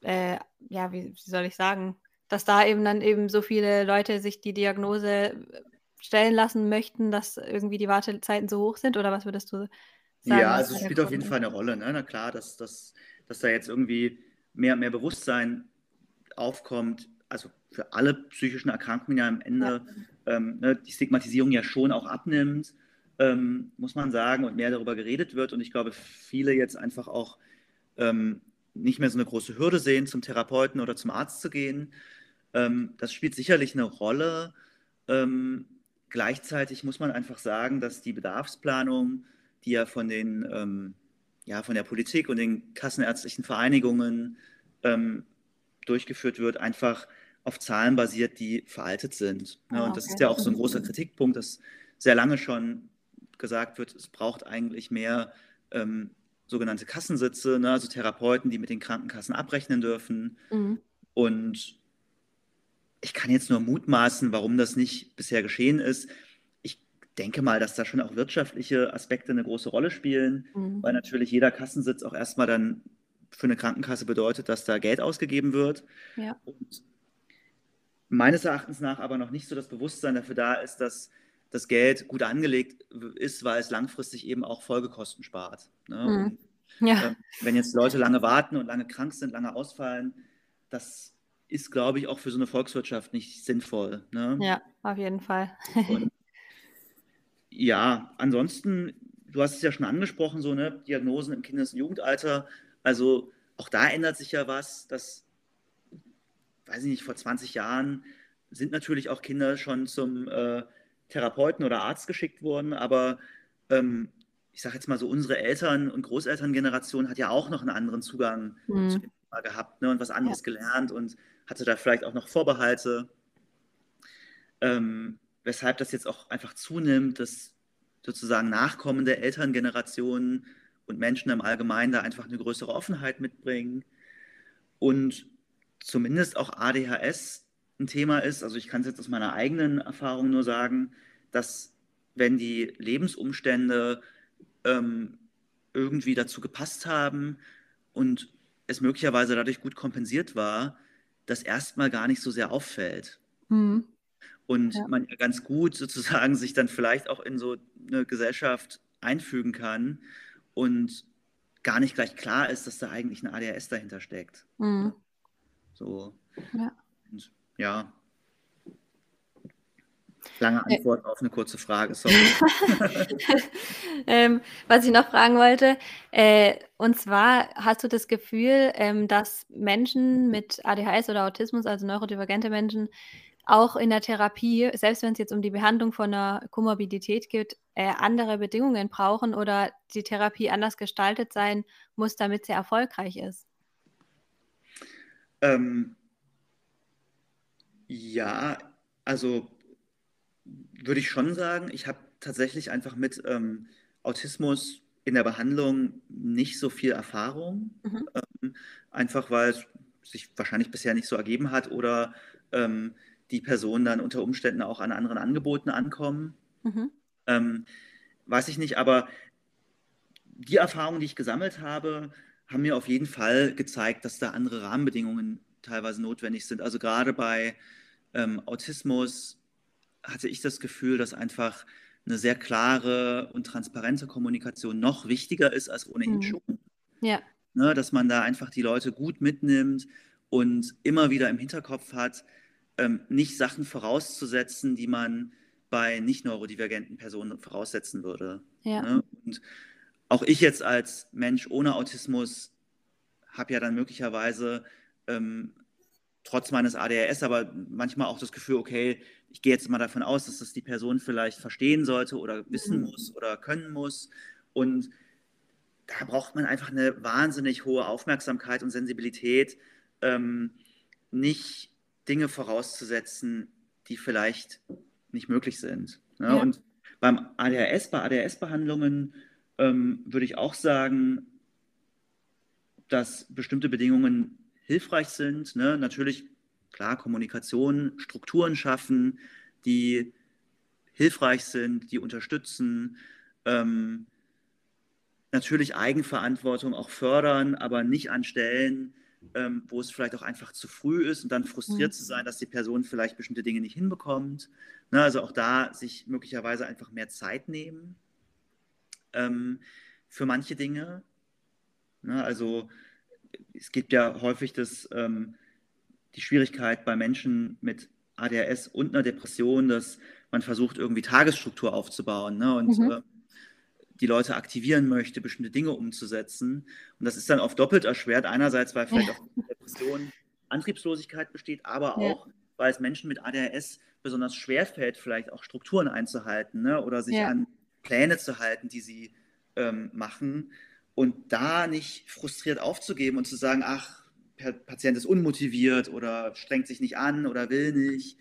Speaker 2: äh, ja, wie, wie soll ich sagen, dass da eben dann eben so viele Leute sich die Diagnose stellen lassen möchten, dass irgendwie die Wartezeiten so hoch sind? Oder was würdest du
Speaker 1: sagen? Ja, also es spielt auf jeden Fall eine Rolle. Ne? Na klar, dass, dass, dass da jetzt irgendwie mehr mehr Bewusstsein aufkommt, also für alle psychischen Erkrankungen ja am Ende ja. Ähm, ne, die Stigmatisierung ja schon auch abnimmt, ähm, muss man sagen, und mehr darüber geredet wird. Und ich glaube, viele jetzt einfach auch ähm, nicht mehr so eine große Hürde sehen, zum Therapeuten oder zum Arzt zu gehen. Ähm, das spielt sicherlich eine Rolle. Ähm, gleichzeitig muss man einfach sagen, dass die Bedarfsplanung, die ja von den ähm, ja, von der Politik und den kassenärztlichen Vereinigungen ähm, durchgeführt wird, einfach auf Zahlen basiert, die veraltet sind. Ne? Ah, und das ist ja auch so ein großer Kritikpunkt, dass sehr lange schon gesagt wird, es braucht eigentlich mehr ähm, sogenannte Kassensitze, ne? also Therapeuten, die mit den Krankenkassen abrechnen dürfen. Mhm. Und ich kann jetzt nur mutmaßen, warum das nicht bisher geschehen ist denke mal, dass da schon auch wirtschaftliche Aspekte eine große Rolle spielen, mhm. weil natürlich jeder Kassensitz auch erstmal dann für eine Krankenkasse bedeutet, dass da Geld ausgegeben wird.
Speaker 2: Ja.
Speaker 1: Und meines Erachtens nach aber noch nicht so das Bewusstsein dafür da ist, dass das Geld gut angelegt ist, weil es langfristig eben auch Folgekosten spart. Ne?
Speaker 2: Mhm. Ja.
Speaker 1: äh, wenn jetzt Leute lange warten und lange krank sind, lange ausfallen, das ist, glaube ich, auch für so eine Volkswirtschaft nicht sinnvoll. Ne?
Speaker 2: Ja, auf jeden Fall.
Speaker 1: und ja, ansonsten, du hast es ja schon angesprochen, so ne, Diagnosen im Kindes- und Jugendalter. Also auch da ändert sich ja was, dass, weiß ich nicht, vor 20 Jahren sind natürlich auch Kinder schon zum äh, Therapeuten oder Arzt geschickt worden, aber ähm, ich sage jetzt mal so, unsere Eltern- und Großelterngeneration hat ja auch noch einen anderen Zugang mhm. zu dem Thema gehabt ne, und was anderes ja. gelernt und hatte da vielleicht auch noch Vorbehalte. Ähm, weshalb das jetzt auch einfach zunimmt, dass sozusagen nachkommende Elterngenerationen und Menschen im Allgemeinen da einfach eine größere Offenheit mitbringen und zumindest auch ADHS ein Thema ist. Also ich kann es jetzt aus meiner eigenen Erfahrung nur sagen, dass wenn die Lebensumstände ähm, irgendwie dazu gepasst haben und es möglicherweise dadurch gut kompensiert war, das erstmal gar nicht so sehr auffällt. Mhm und ja. man ja ganz gut sozusagen sich dann vielleicht auch in so eine Gesellschaft einfügen kann und gar nicht gleich klar ist, dass da eigentlich ein ADHS dahinter steckt. Mhm. So. Ja. Und, ja. Lange Antwort auf eine kurze Frage, sorry.
Speaker 2: ähm, was ich noch fragen wollte, äh, und zwar hast du das Gefühl, ähm, dass Menschen mit ADHS oder Autismus, also neurodivergente Menschen, auch in der Therapie, selbst wenn es jetzt um die Behandlung von einer Komorbidität geht, äh, andere Bedingungen brauchen oder die Therapie anders gestaltet sein muss, damit sie erfolgreich ist?
Speaker 1: Ähm, ja, also würde ich schon sagen, ich habe tatsächlich einfach mit ähm, Autismus in der Behandlung nicht so viel Erfahrung, mhm. ähm, einfach weil es sich wahrscheinlich bisher nicht so ergeben hat oder ähm, die Personen dann unter Umständen auch an anderen Angeboten ankommen. Mhm. Ähm, weiß ich nicht, aber die Erfahrungen, die ich gesammelt habe, haben mir auf jeden Fall gezeigt, dass da andere Rahmenbedingungen teilweise notwendig sind. Also gerade bei ähm, Autismus hatte ich das Gefühl, dass einfach eine sehr klare und transparente Kommunikation noch wichtiger ist als ohnehin mhm. schon.
Speaker 2: Ja.
Speaker 1: Ne, dass man da einfach die Leute gut mitnimmt und immer wieder im Hinterkopf hat, ähm, nicht Sachen vorauszusetzen, die man bei nicht neurodivergenten Personen voraussetzen würde.
Speaker 2: Ja. Ne? Und
Speaker 1: auch ich jetzt als Mensch ohne Autismus habe ja dann möglicherweise ähm, trotz meines ADHS aber manchmal auch das Gefühl, okay, ich gehe jetzt mal davon aus, dass das die Person vielleicht verstehen sollte oder wissen mhm. muss oder können muss. Und da braucht man einfach eine wahnsinnig hohe Aufmerksamkeit und Sensibilität, ähm, nicht Dinge vorauszusetzen, die vielleicht nicht möglich sind. Ne? Ja. Und beim ADHS, bei ADHS-Behandlungen ähm, würde ich auch sagen, dass bestimmte Bedingungen hilfreich sind. Ne? Natürlich, klar, Kommunikation, Strukturen schaffen, die hilfreich sind, die unterstützen. Ähm, natürlich Eigenverantwortung auch fördern, aber nicht an Stellen, ähm, wo es vielleicht auch einfach zu früh ist und dann frustriert mhm. zu sein, dass die Person vielleicht bestimmte Dinge nicht hinbekommt. Ne, also auch da sich möglicherweise einfach mehr Zeit nehmen ähm, für manche Dinge. Ne, also es gibt ja häufig das, ähm, die Schwierigkeit bei Menschen mit ADHS und einer Depression, dass man versucht, irgendwie Tagesstruktur aufzubauen ne, und mhm. äh, die Leute aktivieren möchte, bestimmte Dinge umzusetzen. Und das ist dann oft doppelt erschwert. Einerseits, weil vielleicht auch Depression, Antriebslosigkeit besteht, aber auch, ja. weil es Menschen mit ADHS besonders schwer fällt, vielleicht auch Strukturen einzuhalten ne? oder sich ja. an Pläne zu halten, die sie ähm, machen. Und da nicht frustriert aufzugeben und zu sagen, ach, der Patient ist unmotiviert oder strengt sich nicht an oder will nicht.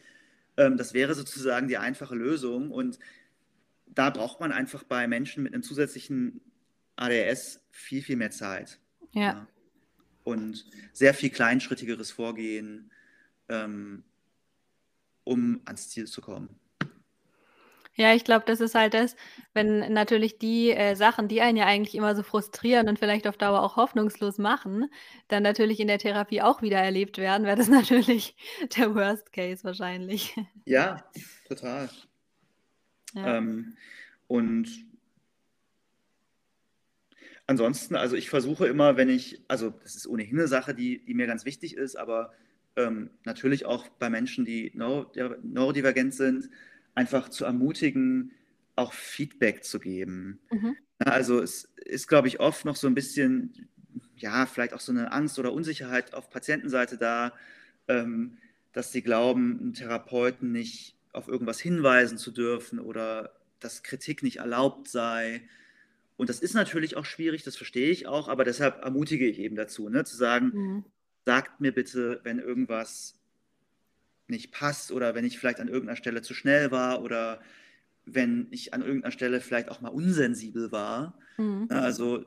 Speaker 1: Ähm, das wäre sozusagen die einfache Lösung. Und da braucht man einfach bei Menschen mit einem zusätzlichen ADS viel, viel mehr Zeit.
Speaker 2: Ja. ja.
Speaker 1: Und sehr viel kleinschrittigeres Vorgehen, ähm, um ans Ziel zu kommen.
Speaker 2: Ja, ich glaube, das ist halt das, wenn natürlich die äh, Sachen, die einen ja eigentlich immer so frustrieren und vielleicht auf Dauer auch hoffnungslos machen, dann natürlich in der Therapie auch wieder erlebt werden, wäre das natürlich der Worst Case wahrscheinlich.
Speaker 1: Ja, total. Ja. Ähm, und ansonsten, also ich versuche immer, wenn ich, also das ist ohnehin eine Sache, die, die mir ganz wichtig ist, aber ähm, natürlich auch bei Menschen, die neurodivergent sind, einfach zu ermutigen, auch Feedback zu geben. Mhm. Also es ist, glaube ich, oft noch so ein bisschen, ja, vielleicht auch so eine Angst oder Unsicherheit auf Patientenseite da, ähm, dass sie glauben, einen Therapeuten nicht auf irgendwas hinweisen zu dürfen oder dass Kritik nicht erlaubt sei. Und das ist natürlich auch schwierig, das verstehe ich auch, aber deshalb ermutige ich eben dazu, ne, zu sagen, mhm. sagt mir bitte, wenn irgendwas nicht passt oder wenn ich vielleicht an irgendeiner Stelle zu schnell war oder wenn ich an irgendeiner Stelle vielleicht auch mal unsensibel war. Mhm. Also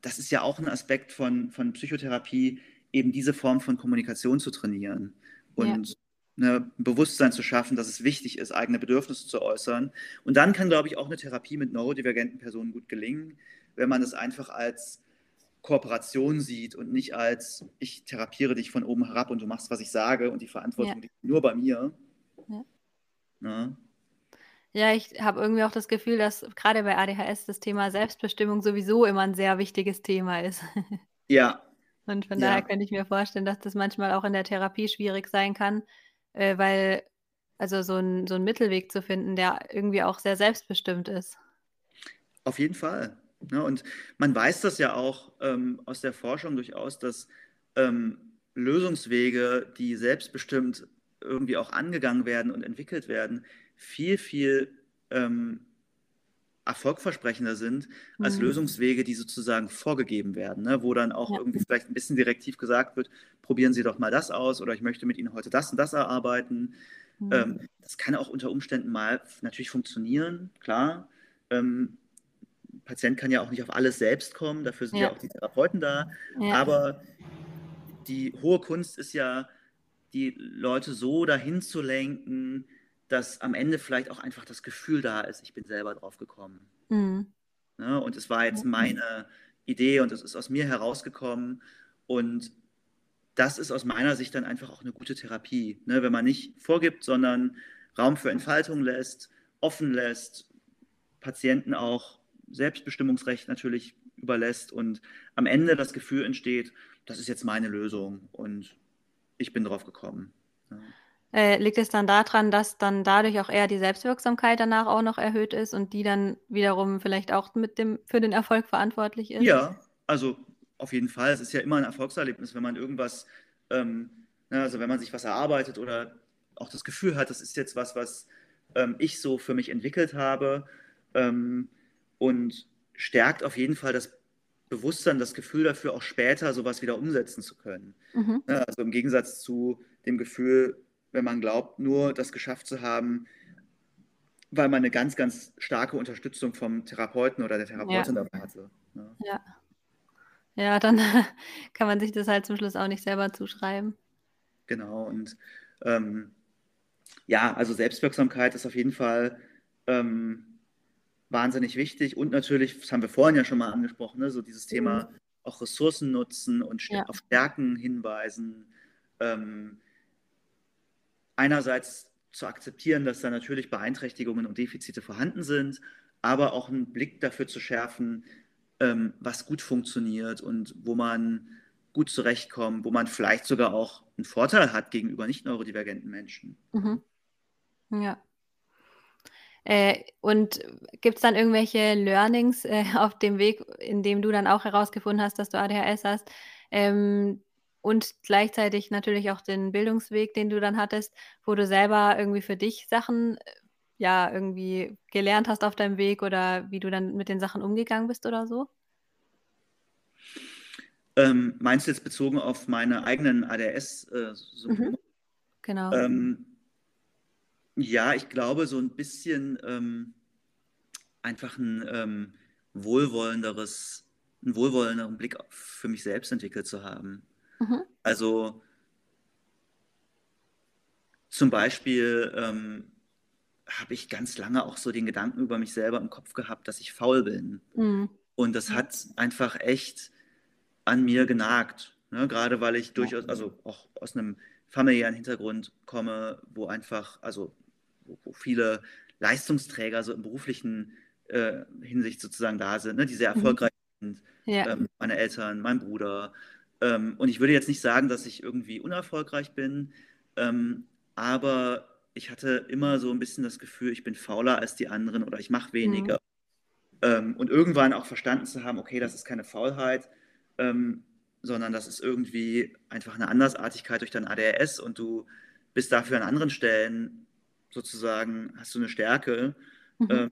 Speaker 1: das ist ja auch ein Aspekt von, von Psychotherapie, eben diese Form von Kommunikation zu trainieren und ja. Ne, Bewusstsein zu schaffen, dass es wichtig ist, eigene Bedürfnisse zu äußern. Und dann kann, glaube ich, auch eine Therapie mit neurodivergenten Personen gut gelingen, wenn man es einfach als Kooperation sieht und nicht als ich therapiere dich von oben herab und du machst, was ich sage und die Verantwortung ja. liegt nur bei mir.
Speaker 2: Ja, ja ich habe irgendwie auch das Gefühl, dass gerade bei ADHS das Thema Selbstbestimmung sowieso immer ein sehr wichtiges Thema ist.
Speaker 1: Ja.
Speaker 2: Und von ja. daher könnte ich mir vorstellen, dass das manchmal auch in der Therapie schwierig sein kann, äh, weil also so ein, so ein Mittelweg zu finden, der irgendwie auch sehr selbstbestimmt ist.
Speaker 1: Auf jeden Fall. Ne? Und man weiß das ja auch ähm, aus der Forschung durchaus, dass ähm, Lösungswege, die selbstbestimmt irgendwie auch angegangen werden und entwickelt werden, viel, viel ähm, erfolgversprechender sind als mhm. Lösungswege, die sozusagen vorgegeben werden, ne? wo dann auch ja. irgendwie vielleicht ein bisschen direktiv gesagt wird, probieren Sie doch mal das aus oder ich möchte mit Ihnen heute das und das erarbeiten. Mhm. Ähm, das kann auch unter Umständen mal natürlich funktionieren, klar. Ähm, Patient kann ja auch nicht auf alles selbst kommen, dafür sind ja, ja auch die Therapeuten da. Ja. Aber die hohe Kunst ist ja, die Leute so dahin zu lenken, dass am Ende vielleicht auch einfach das Gefühl da ist, ich bin selber drauf gekommen. Mhm. Ne, und es war jetzt meine Idee und es ist aus mir herausgekommen. Und das ist aus meiner Sicht dann einfach auch eine gute Therapie, ne? wenn man nicht vorgibt, sondern Raum für Entfaltung lässt, offen lässt, Patienten auch Selbstbestimmungsrecht natürlich überlässt und am Ende das Gefühl entsteht, das ist jetzt meine Lösung und ich bin drauf gekommen. Ja.
Speaker 2: Äh, liegt es dann daran, dass dann dadurch auch eher die Selbstwirksamkeit danach auch noch erhöht ist und die dann wiederum vielleicht auch mit dem, für den Erfolg verantwortlich ist?
Speaker 1: Ja, also auf jeden Fall. Es ist ja immer ein Erfolgserlebnis, wenn man irgendwas, ähm, ne, also wenn man sich was erarbeitet oder auch das Gefühl hat, das ist jetzt was, was ähm, ich so für mich entwickelt habe ähm, und stärkt auf jeden Fall das Bewusstsein, das Gefühl dafür, auch später sowas wieder umsetzen zu können. Mhm. Ne, also im Gegensatz zu dem Gefühl, wenn man glaubt, nur das geschafft zu haben, weil man eine ganz, ganz starke Unterstützung vom Therapeuten oder der Therapeutin ja. dabei hatte.
Speaker 2: Ja. Ne? ja. Ja, dann kann man sich das halt zum Schluss auch nicht selber zuschreiben.
Speaker 1: Genau, und ähm, ja, also Selbstwirksamkeit ist auf jeden Fall ähm, wahnsinnig wichtig und natürlich, das haben wir vorhin ja schon mal angesprochen, ne, so dieses Thema mhm. auch Ressourcen nutzen und ja. auf Stärken hinweisen. Ähm, einerseits zu akzeptieren, dass da natürlich Beeinträchtigungen und Defizite vorhanden sind, aber auch einen Blick dafür zu schärfen, ähm, was gut funktioniert und wo man gut zurechtkommt, wo man vielleicht sogar auch einen Vorteil hat gegenüber nicht neurodivergenten Menschen. Mhm.
Speaker 2: Ja. Äh, und gibt es dann irgendwelche Learnings äh, auf dem Weg, in dem du dann auch herausgefunden hast, dass du ADHS hast? Ähm, und gleichzeitig natürlich auch den Bildungsweg, den du dann hattest, wo du selber irgendwie für dich Sachen äh, ja irgendwie gelernt hast auf deinem Weg oder wie du dann mit den Sachen umgegangen bist oder so?
Speaker 1: Ähm, meinst du jetzt bezogen auf meine eigenen ADS-Symptome? Äh, mhm.
Speaker 2: Genau.
Speaker 1: Ähm, ja, ich glaube, so ein bisschen ähm, einfach ein ähm, wohlwollenderes, einen wohlwollenderen Blick für mich selbst entwickelt zu haben. Mhm. Also zum Beispiel ähm, habe ich ganz lange auch so den Gedanken über mich selber im Kopf gehabt, dass ich faul bin. Mhm. Und das hat einfach echt an mir genagt. Ne? Gerade weil ich durchaus, also auch aus einem familiären Hintergrund komme, wo einfach, also wo, wo viele Leistungsträger so im beruflichen äh, Hinsicht sozusagen da sind, ne? die sehr mhm. erfolgreich mhm. sind. Ja. Ähm, meine Eltern, mein Bruder. Ähm, und ich würde jetzt nicht sagen, dass ich irgendwie unerfolgreich bin, ähm, aber ich hatte immer so ein bisschen das Gefühl, ich bin fauler als die anderen oder ich mache weniger. Mhm. Und irgendwann auch verstanden zu haben, okay, das ist keine Faulheit, ähm, sondern das ist irgendwie einfach eine Andersartigkeit durch dein ADHS und du bist dafür an anderen Stellen sozusagen, hast du eine Stärke. Mhm. Ähm,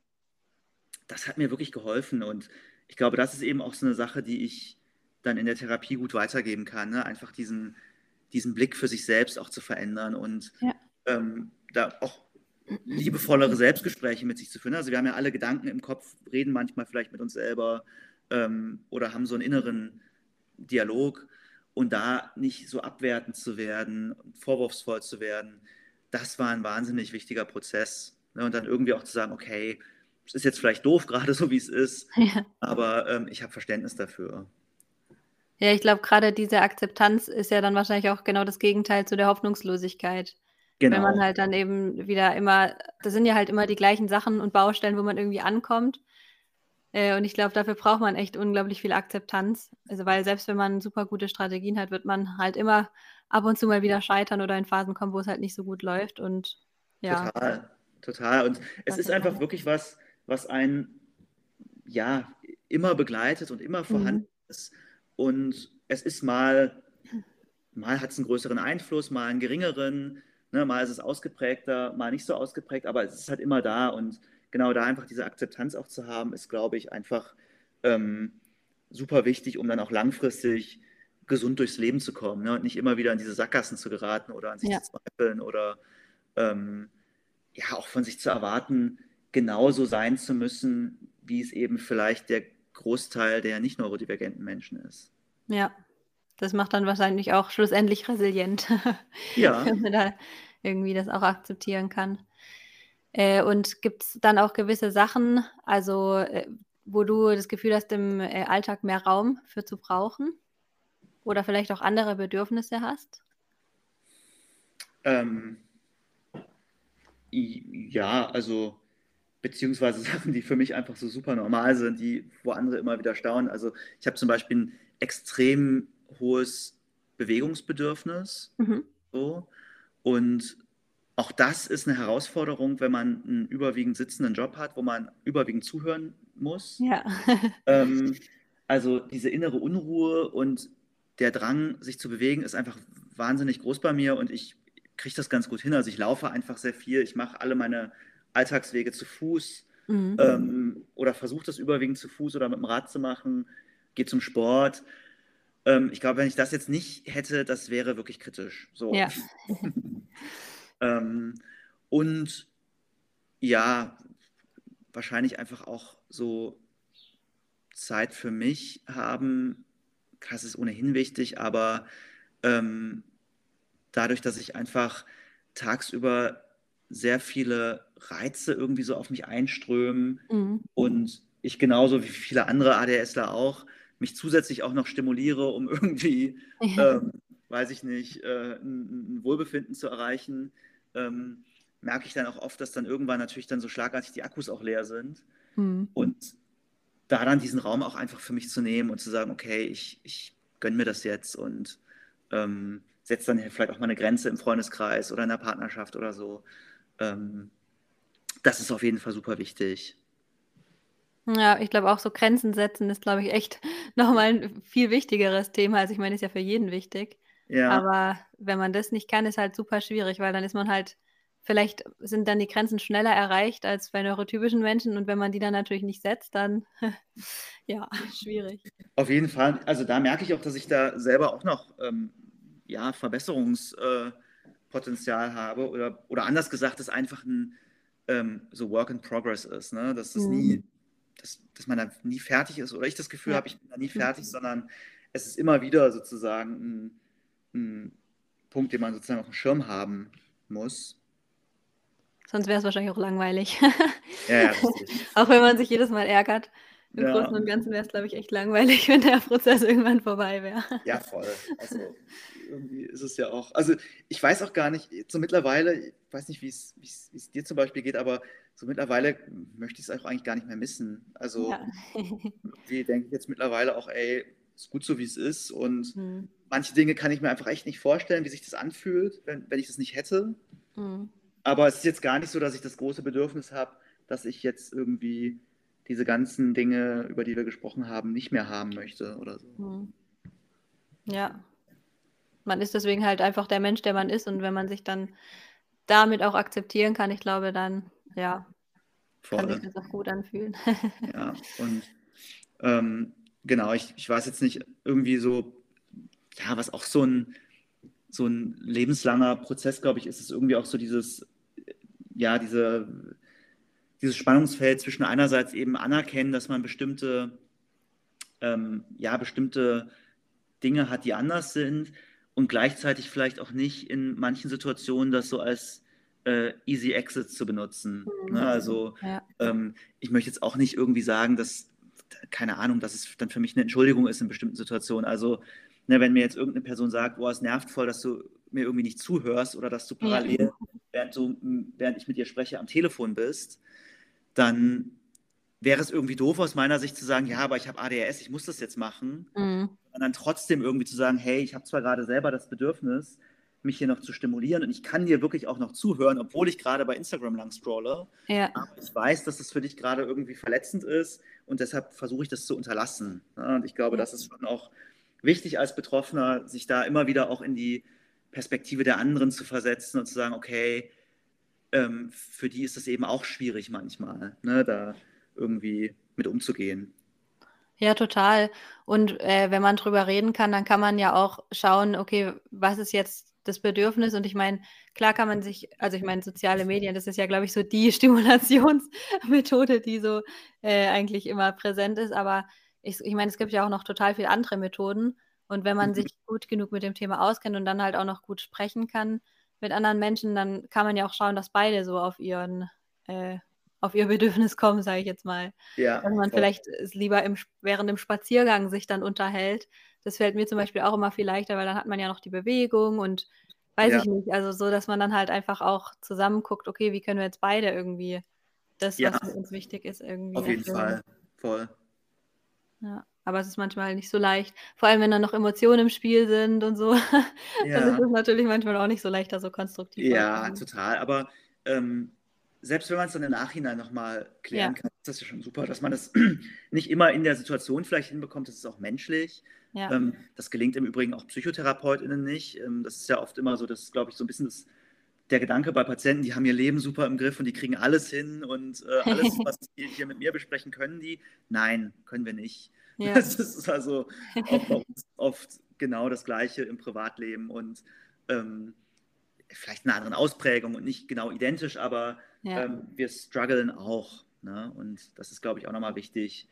Speaker 1: das hat mir wirklich geholfen und ich glaube, das ist eben auch so eine Sache, die ich dann in der Therapie gut weitergeben kann. Ne? Einfach diesen, diesen Blick für sich selbst auch zu verändern und ja. ähm, da auch liebevollere Selbstgespräche mit sich zu führen. Also wir haben ja alle Gedanken im Kopf, reden manchmal vielleicht mit uns selber ähm, oder haben so einen inneren Dialog und da nicht so abwertend zu werden, vorwurfsvoll zu werden, das war ein wahnsinnig wichtiger Prozess. Ne? Und dann irgendwie auch zu sagen, okay, es ist jetzt vielleicht doof, gerade so wie es ist, ja. aber ähm, ich habe Verständnis dafür.
Speaker 2: Ja, ich glaube, gerade diese Akzeptanz ist ja dann wahrscheinlich auch genau das Gegenteil zu der Hoffnungslosigkeit. Genau. Wenn man halt dann eben wieder immer, das sind ja halt immer die gleichen Sachen und Baustellen, wo man irgendwie ankommt. Äh, und ich glaube, dafür braucht man echt unglaublich viel Akzeptanz. Also, weil selbst wenn man super gute Strategien hat, wird man halt immer ab und zu mal wieder scheitern oder in Phasen kommen, wo es halt nicht so gut läuft. Und ja.
Speaker 1: Total, total. Und es ist einfach wirklich was, was einen ja immer begleitet und immer vorhanden mhm. ist. Und es ist mal, mal hat es einen größeren Einfluss, mal einen geringeren, ne, mal ist es ausgeprägter, mal nicht so ausgeprägt, aber es ist halt immer da und genau da einfach diese Akzeptanz auch zu haben, ist, glaube ich, einfach ähm, super wichtig, um dann auch langfristig gesund durchs Leben zu kommen ne? und nicht immer wieder in diese Sackgassen zu geraten oder an sich ja. zu zweifeln oder ähm, ja auch von sich zu erwarten, genauso sein zu müssen, wie es eben vielleicht der Großteil der nicht neurodivergenten Menschen ist.
Speaker 2: Ja, das macht dann wahrscheinlich auch schlussendlich resilient. Ja. Wenn man da irgendwie das auch akzeptieren kann. Äh, und gibt es dann auch gewisse Sachen, also äh, wo du das Gefühl hast, im äh, Alltag mehr Raum für zu brauchen? Oder vielleicht auch andere Bedürfnisse hast?
Speaker 1: Ähm, ja, also beziehungsweise Sachen, die für mich einfach so super normal sind, die wo andere immer wieder staunen. Also ich habe zum Beispiel ein extrem hohes Bewegungsbedürfnis. Mhm. So. Und auch das ist eine Herausforderung, wenn man einen überwiegend sitzenden Job hat, wo man überwiegend zuhören muss.
Speaker 2: Ja.
Speaker 1: ähm, also diese innere Unruhe und der Drang, sich zu bewegen, ist einfach wahnsinnig groß bei mir und ich kriege das ganz gut hin. Also ich laufe einfach sehr viel, ich mache alle meine Alltagswege zu Fuß mhm. ähm, oder versuche das überwiegend zu Fuß oder mit dem Rad zu machen, gehe zum Sport. Ähm, ich glaube, wenn ich das jetzt nicht hätte, das wäre wirklich kritisch. So.
Speaker 2: Ja.
Speaker 1: ähm, und ja, wahrscheinlich einfach auch so Zeit für mich haben. Das ist ohnehin wichtig, aber ähm, dadurch, dass ich einfach tagsüber sehr viele Reize irgendwie so auf mich einströmen mhm. und ich genauso wie viele andere ADSler auch mich zusätzlich auch noch stimuliere, um irgendwie, ähm, weiß ich nicht, äh, ein, ein, Wohlbefinden zu erreichen, ähm, merke ich dann auch oft, dass dann irgendwann natürlich dann so schlagartig die Akkus auch leer sind. Mhm. Und da dann diesen Raum auch einfach für mich zu nehmen und zu sagen, okay, ich, ich gönne mir das jetzt und ähm, setze dann vielleicht auch mal eine Grenze im Freundeskreis oder in der Partnerschaft oder so. Ähm, das ist auf jeden Fall super wichtig.
Speaker 2: Ja, ich glaube auch so Grenzen setzen ist, glaube ich, echt nochmal ein viel wichtigeres Thema. Also ich meine, ist ja für jeden wichtig.
Speaker 1: Ja.
Speaker 2: Aber wenn man das nicht kann, ist halt super schwierig, weil dann ist man halt, vielleicht sind dann die Grenzen schneller erreicht als bei neurotypischen Menschen und wenn man die dann natürlich nicht setzt, dann ja, schwierig.
Speaker 1: Auf jeden Fall. Also da merke ich auch, dass ich da selber auch noch ähm, ja, Verbesserungspotenzial habe oder, oder anders gesagt, dass einfach ein ähm, so Work in Progress ist, ne? dass das mhm. nie dass, dass man da nie fertig ist oder ich das Gefühl ja. habe, ich bin da nie fertig, sondern es ist immer wieder sozusagen ein, ein Punkt, den man sozusagen auf dem Schirm haben muss.
Speaker 2: Sonst wäre es wahrscheinlich auch langweilig.
Speaker 1: Ja, ja,
Speaker 2: auch wenn man sich jedes Mal ärgert. Im ja. Großen und Ganzen wäre es, glaube ich, echt langweilig, wenn der Prozess irgendwann vorbei wäre.
Speaker 1: Ja, voll. Also irgendwie ist es ja auch. Also ich weiß auch gar nicht, so mittlerweile, ich weiß nicht, wie es dir zum Beispiel geht, aber so mittlerweile möchte ich es auch eigentlich gar nicht mehr missen. Also ja. die denke ich jetzt mittlerweile auch, ey, ist gut so, wie es ist. Und mhm. manche Dinge kann ich mir einfach echt nicht vorstellen, wie sich das anfühlt, wenn, wenn ich das nicht hätte. Mhm. Aber es ist jetzt gar nicht so, dass ich das große Bedürfnis habe, dass ich jetzt irgendwie diese ganzen Dinge, über die wir gesprochen haben, nicht mehr haben möchte oder so. Mhm.
Speaker 2: Ja. Man ist deswegen halt einfach der Mensch, der man ist. Und wenn man sich dann damit auch akzeptieren kann, ich glaube, dann ja, Voll. kann sich das auch gut anfühlen.
Speaker 1: ja, und ähm, genau, ich, ich weiß jetzt nicht, irgendwie so, ja, was auch so ein, so ein lebenslanger Prozess, glaube ich, ist es irgendwie auch so dieses, ja, diese, dieses Spannungsfeld zwischen einerseits eben anerkennen, dass man bestimmte, ähm, ja, bestimmte Dinge hat, die anders sind und gleichzeitig vielleicht auch nicht in manchen Situationen das so als äh, Easy Exits zu benutzen. Mhm. Ne? Also ja. ähm, ich möchte jetzt auch nicht irgendwie sagen, dass, keine Ahnung, dass es dann für mich eine Entschuldigung ist in bestimmten Situationen. Also ne, wenn mir jetzt irgendeine Person sagt, boah, es nervt voll, dass du mir irgendwie nicht zuhörst oder dass du parallel, ja. während, du, während ich mit dir spreche, am Telefon bist, dann wäre es irgendwie doof aus meiner Sicht zu sagen, ja, aber ich habe ADHS, ich muss das jetzt machen. Mhm. Und dann trotzdem irgendwie zu sagen, hey, ich habe zwar gerade selber das Bedürfnis, mich hier noch zu stimulieren und ich kann dir wirklich auch noch zuhören, obwohl ich gerade bei Instagram lang scrolle.
Speaker 2: Ja.
Speaker 1: Aber ich weiß, dass das für dich gerade irgendwie verletzend ist und deshalb versuche ich das zu unterlassen. und ich glaube, ja. das ist schon auch wichtig als Betroffener, sich da immer wieder auch in die Perspektive der anderen zu versetzen und zu sagen, okay, ähm, für die ist es eben auch schwierig manchmal, ne, da irgendwie mit umzugehen.
Speaker 2: Ja, total. Und äh, wenn man drüber reden kann, dann kann man ja auch schauen, okay, was ist jetzt das Bedürfnis. Und ich meine, klar kann man sich, also ich meine, soziale Medien, das ist ja, glaube ich, so die Stimulationsmethode, die so äh, eigentlich immer präsent ist. Aber ich, ich meine, es gibt ja auch noch total viele andere Methoden. Und wenn man mhm. sich gut genug mit dem Thema auskennt und dann halt auch noch gut sprechen kann mit anderen Menschen, dann kann man ja auch schauen, dass beide so auf ihren, äh, auf ihr Bedürfnis kommen, sage ich jetzt mal.
Speaker 1: Ja,
Speaker 2: Dass man
Speaker 1: voll.
Speaker 2: vielleicht lieber im, während dem Spaziergang sich dann unterhält. Das fällt mir zum Beispiel auch immer viel leichter, weil dann hat man ja noch die Bewegung und weiß
Speaker 1: Ja.
Speaker 2: ich nicht, also so, dass man dann halt einfach auch zusammen guckt, okay, wie können wir jetzt beide irgendwie das,
Speaker 1: Ja.
Speaker 2: was für uns wichtig ist, irgendwie
Speaker 1: Auf jeden. Fall. Voll.
Speaker 2: Ja, aber es ist manchmal nicht so leicht. Vor allem, wenn dann noch Emotionen im Spiel sind und so. Dann ist
Speaker 1: Ja.
Speaker 2: es natürlich manchmal auch nicht so leicht, da so konstruktiv
Speaker 1: Ja,
Speaker 2: vorzugehen.
Speaker 1: total. Aber ähm, selbst wenn man es dann im Nachhinein nochmal klären
Speaker 2: Ja.
Speaker 1: kann, ist das ja schon super, dass man das nicht immer in der Situation vielleicht hinbekommt. Das ist auch menschlich.
Speaker 2: Ja.
Speaker 1: Ähm, das gelingt im Übrigen auch PsychotherapeutInnen nicht. Ähm, das ist ja oft immer so, das glaube ich, so ein bisschen das, der Gedanke bei Patienten, die haben ihr Leben super im Griff und die kriegen alles hin und äh, alles, was die hier mit mir besprechen, können die. Nein, können wir nicht.
Speaker 2: Ja.
Speaker 1: Das ist also auch bei uns oft genau das Gleiche im Privatleben und ähm, vielleicht in einer anderen Ausprägung und nicht genau identisch, aber
Speaker 2: Ja.
Speaker 1: ähm, wir strugglen auch. Ne? Und das ist, glaube ich, auch nochmal wichtig,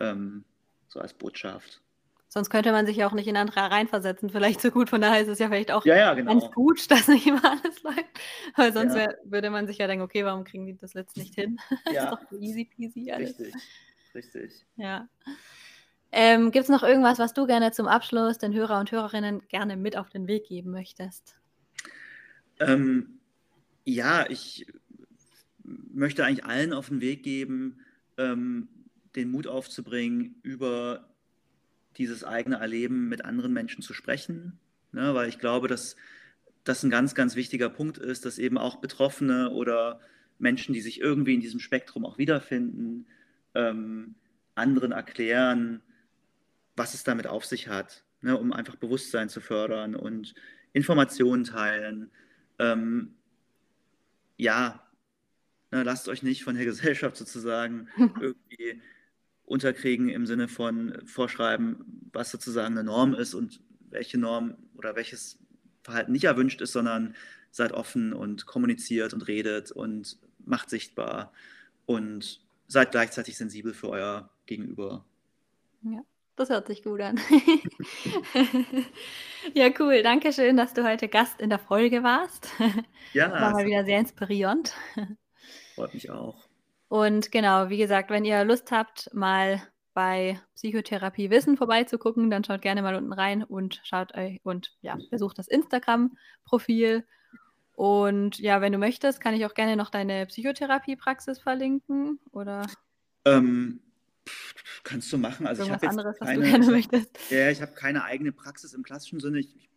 Speaker 1: ähm, so als Botschaft.
Speaker 2: Sonst könnte man sich ja auch nicht in andere reinversetzen, vielleicht so gut. Von daher ist es ja vielleicht auch
Speaker 1: Ja, ja,
Speaker 2: ganz
Speaker 1: genau.
Speaker 2: gut, dass nicht immer alles läuft. Weil sonst wär, würde man sich ja denken, okay, warum kriegen die das jetzt nicht hin? ist
Speaker 1: Ja,
Speaker 2: doch so easy peasy alles.
Speaker 1: richtig, richtig.
Speaker 2: Ja. Ähm, Gibt es noch irgendwas, was du gerne zum Abschluss den Hörer und Hörerinnen gerne mit auf den Weg geben möchtest?
Speaker 1: Ähm, ja, ich möchte eigentlich allen auf den Weg geben, ähm, den Mut aufzubringen, über dieses eigene Erleben mit anderen Menschen zu sprechen, ne? weil ich glaube, dass das ein ganz, ganz wichtiger Punkt ist, dass eben auch Betroffene oder Menschen, die sich irgendwie in diesem Spektrum auch wiederfinden, ähm, anderen erklären, was es damit auf sich hat, ne? um einfach Bewusstsein zu fördern und Informationen teilen. Ähm, ja, ne, lasst euch nicht von der Gesellschaft sozusagen irgendwie unterkriegen im Sinne von vorschreiben, was sozusagen eine Norm ist und welche Norm oder welches Verhalten nicht erwünscht ist, sondern seid offen und kommuniziert und redet und macht sichtbar und seid gleichzeitig sensibel für euer Gegenüber.
Speaker 2: Ja, das hört sich gut an. ja, cool. Danke schön, dass du heute Gast in der Folge warst.
Speaker 1: Ja,
Speaker 2: War mal wieder sehr inspirierend.
Speaker 1: freut mich auch.
Speaker 2: Und genau, wie gesagt, wenn ihr Lust habt, mal bei Psychotherapie Wissen vorbeizugucken, dann schaut gerne mal unten rein und schaut euch und ja, besucht das Instagram-Profil. Und ja, wenn du möchtest, kann ich auch gerne noch deine Psychotherapie-Praxis verlinken oder
Speaker 1: Ähm, pff, kannst du machen. Also ich
Speaker 2: irgendwas
Speaker 1: habe jetzt
Speaker 2: anderes, was du
Speaker 1: keine,
Speaker 2: gerne
Speaker 1: ich
Speaker 2: möchtest.
Speaker 1: ja, ich habe keine eigene Praxis im klassischen Sinne. Ich, ich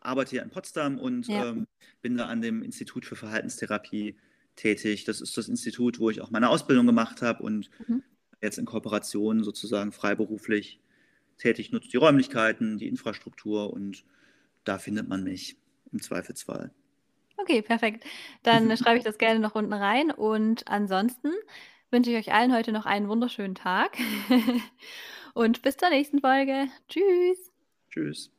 Speaker 1: arbeite hier in Potsdam und
Speaker 2: Ja.
Speaker 1: ähm, bin da an dem Institut für Verhaltenstherapie tätig. Das ist das Institut, wo ich auch meine Ausbildung gemacht habe und
Speaker 2: Mhm.
Speaker 1: jetzt in Kooperation sozusagen freiberuflich tätig, nutze die Räumlichkeiten, die Infrastruktur und da findet man mich im Zweifelsfall.
Speaker 2: Okay, perfekt. Dann schreibe ich das gerne noch unten rein. Und ansonsten wünsche ich euch allen heute noch einen wunderschönen Tag. Und bis zur nächsten Folge. Tschüss.
Speaker 1: Tschüss.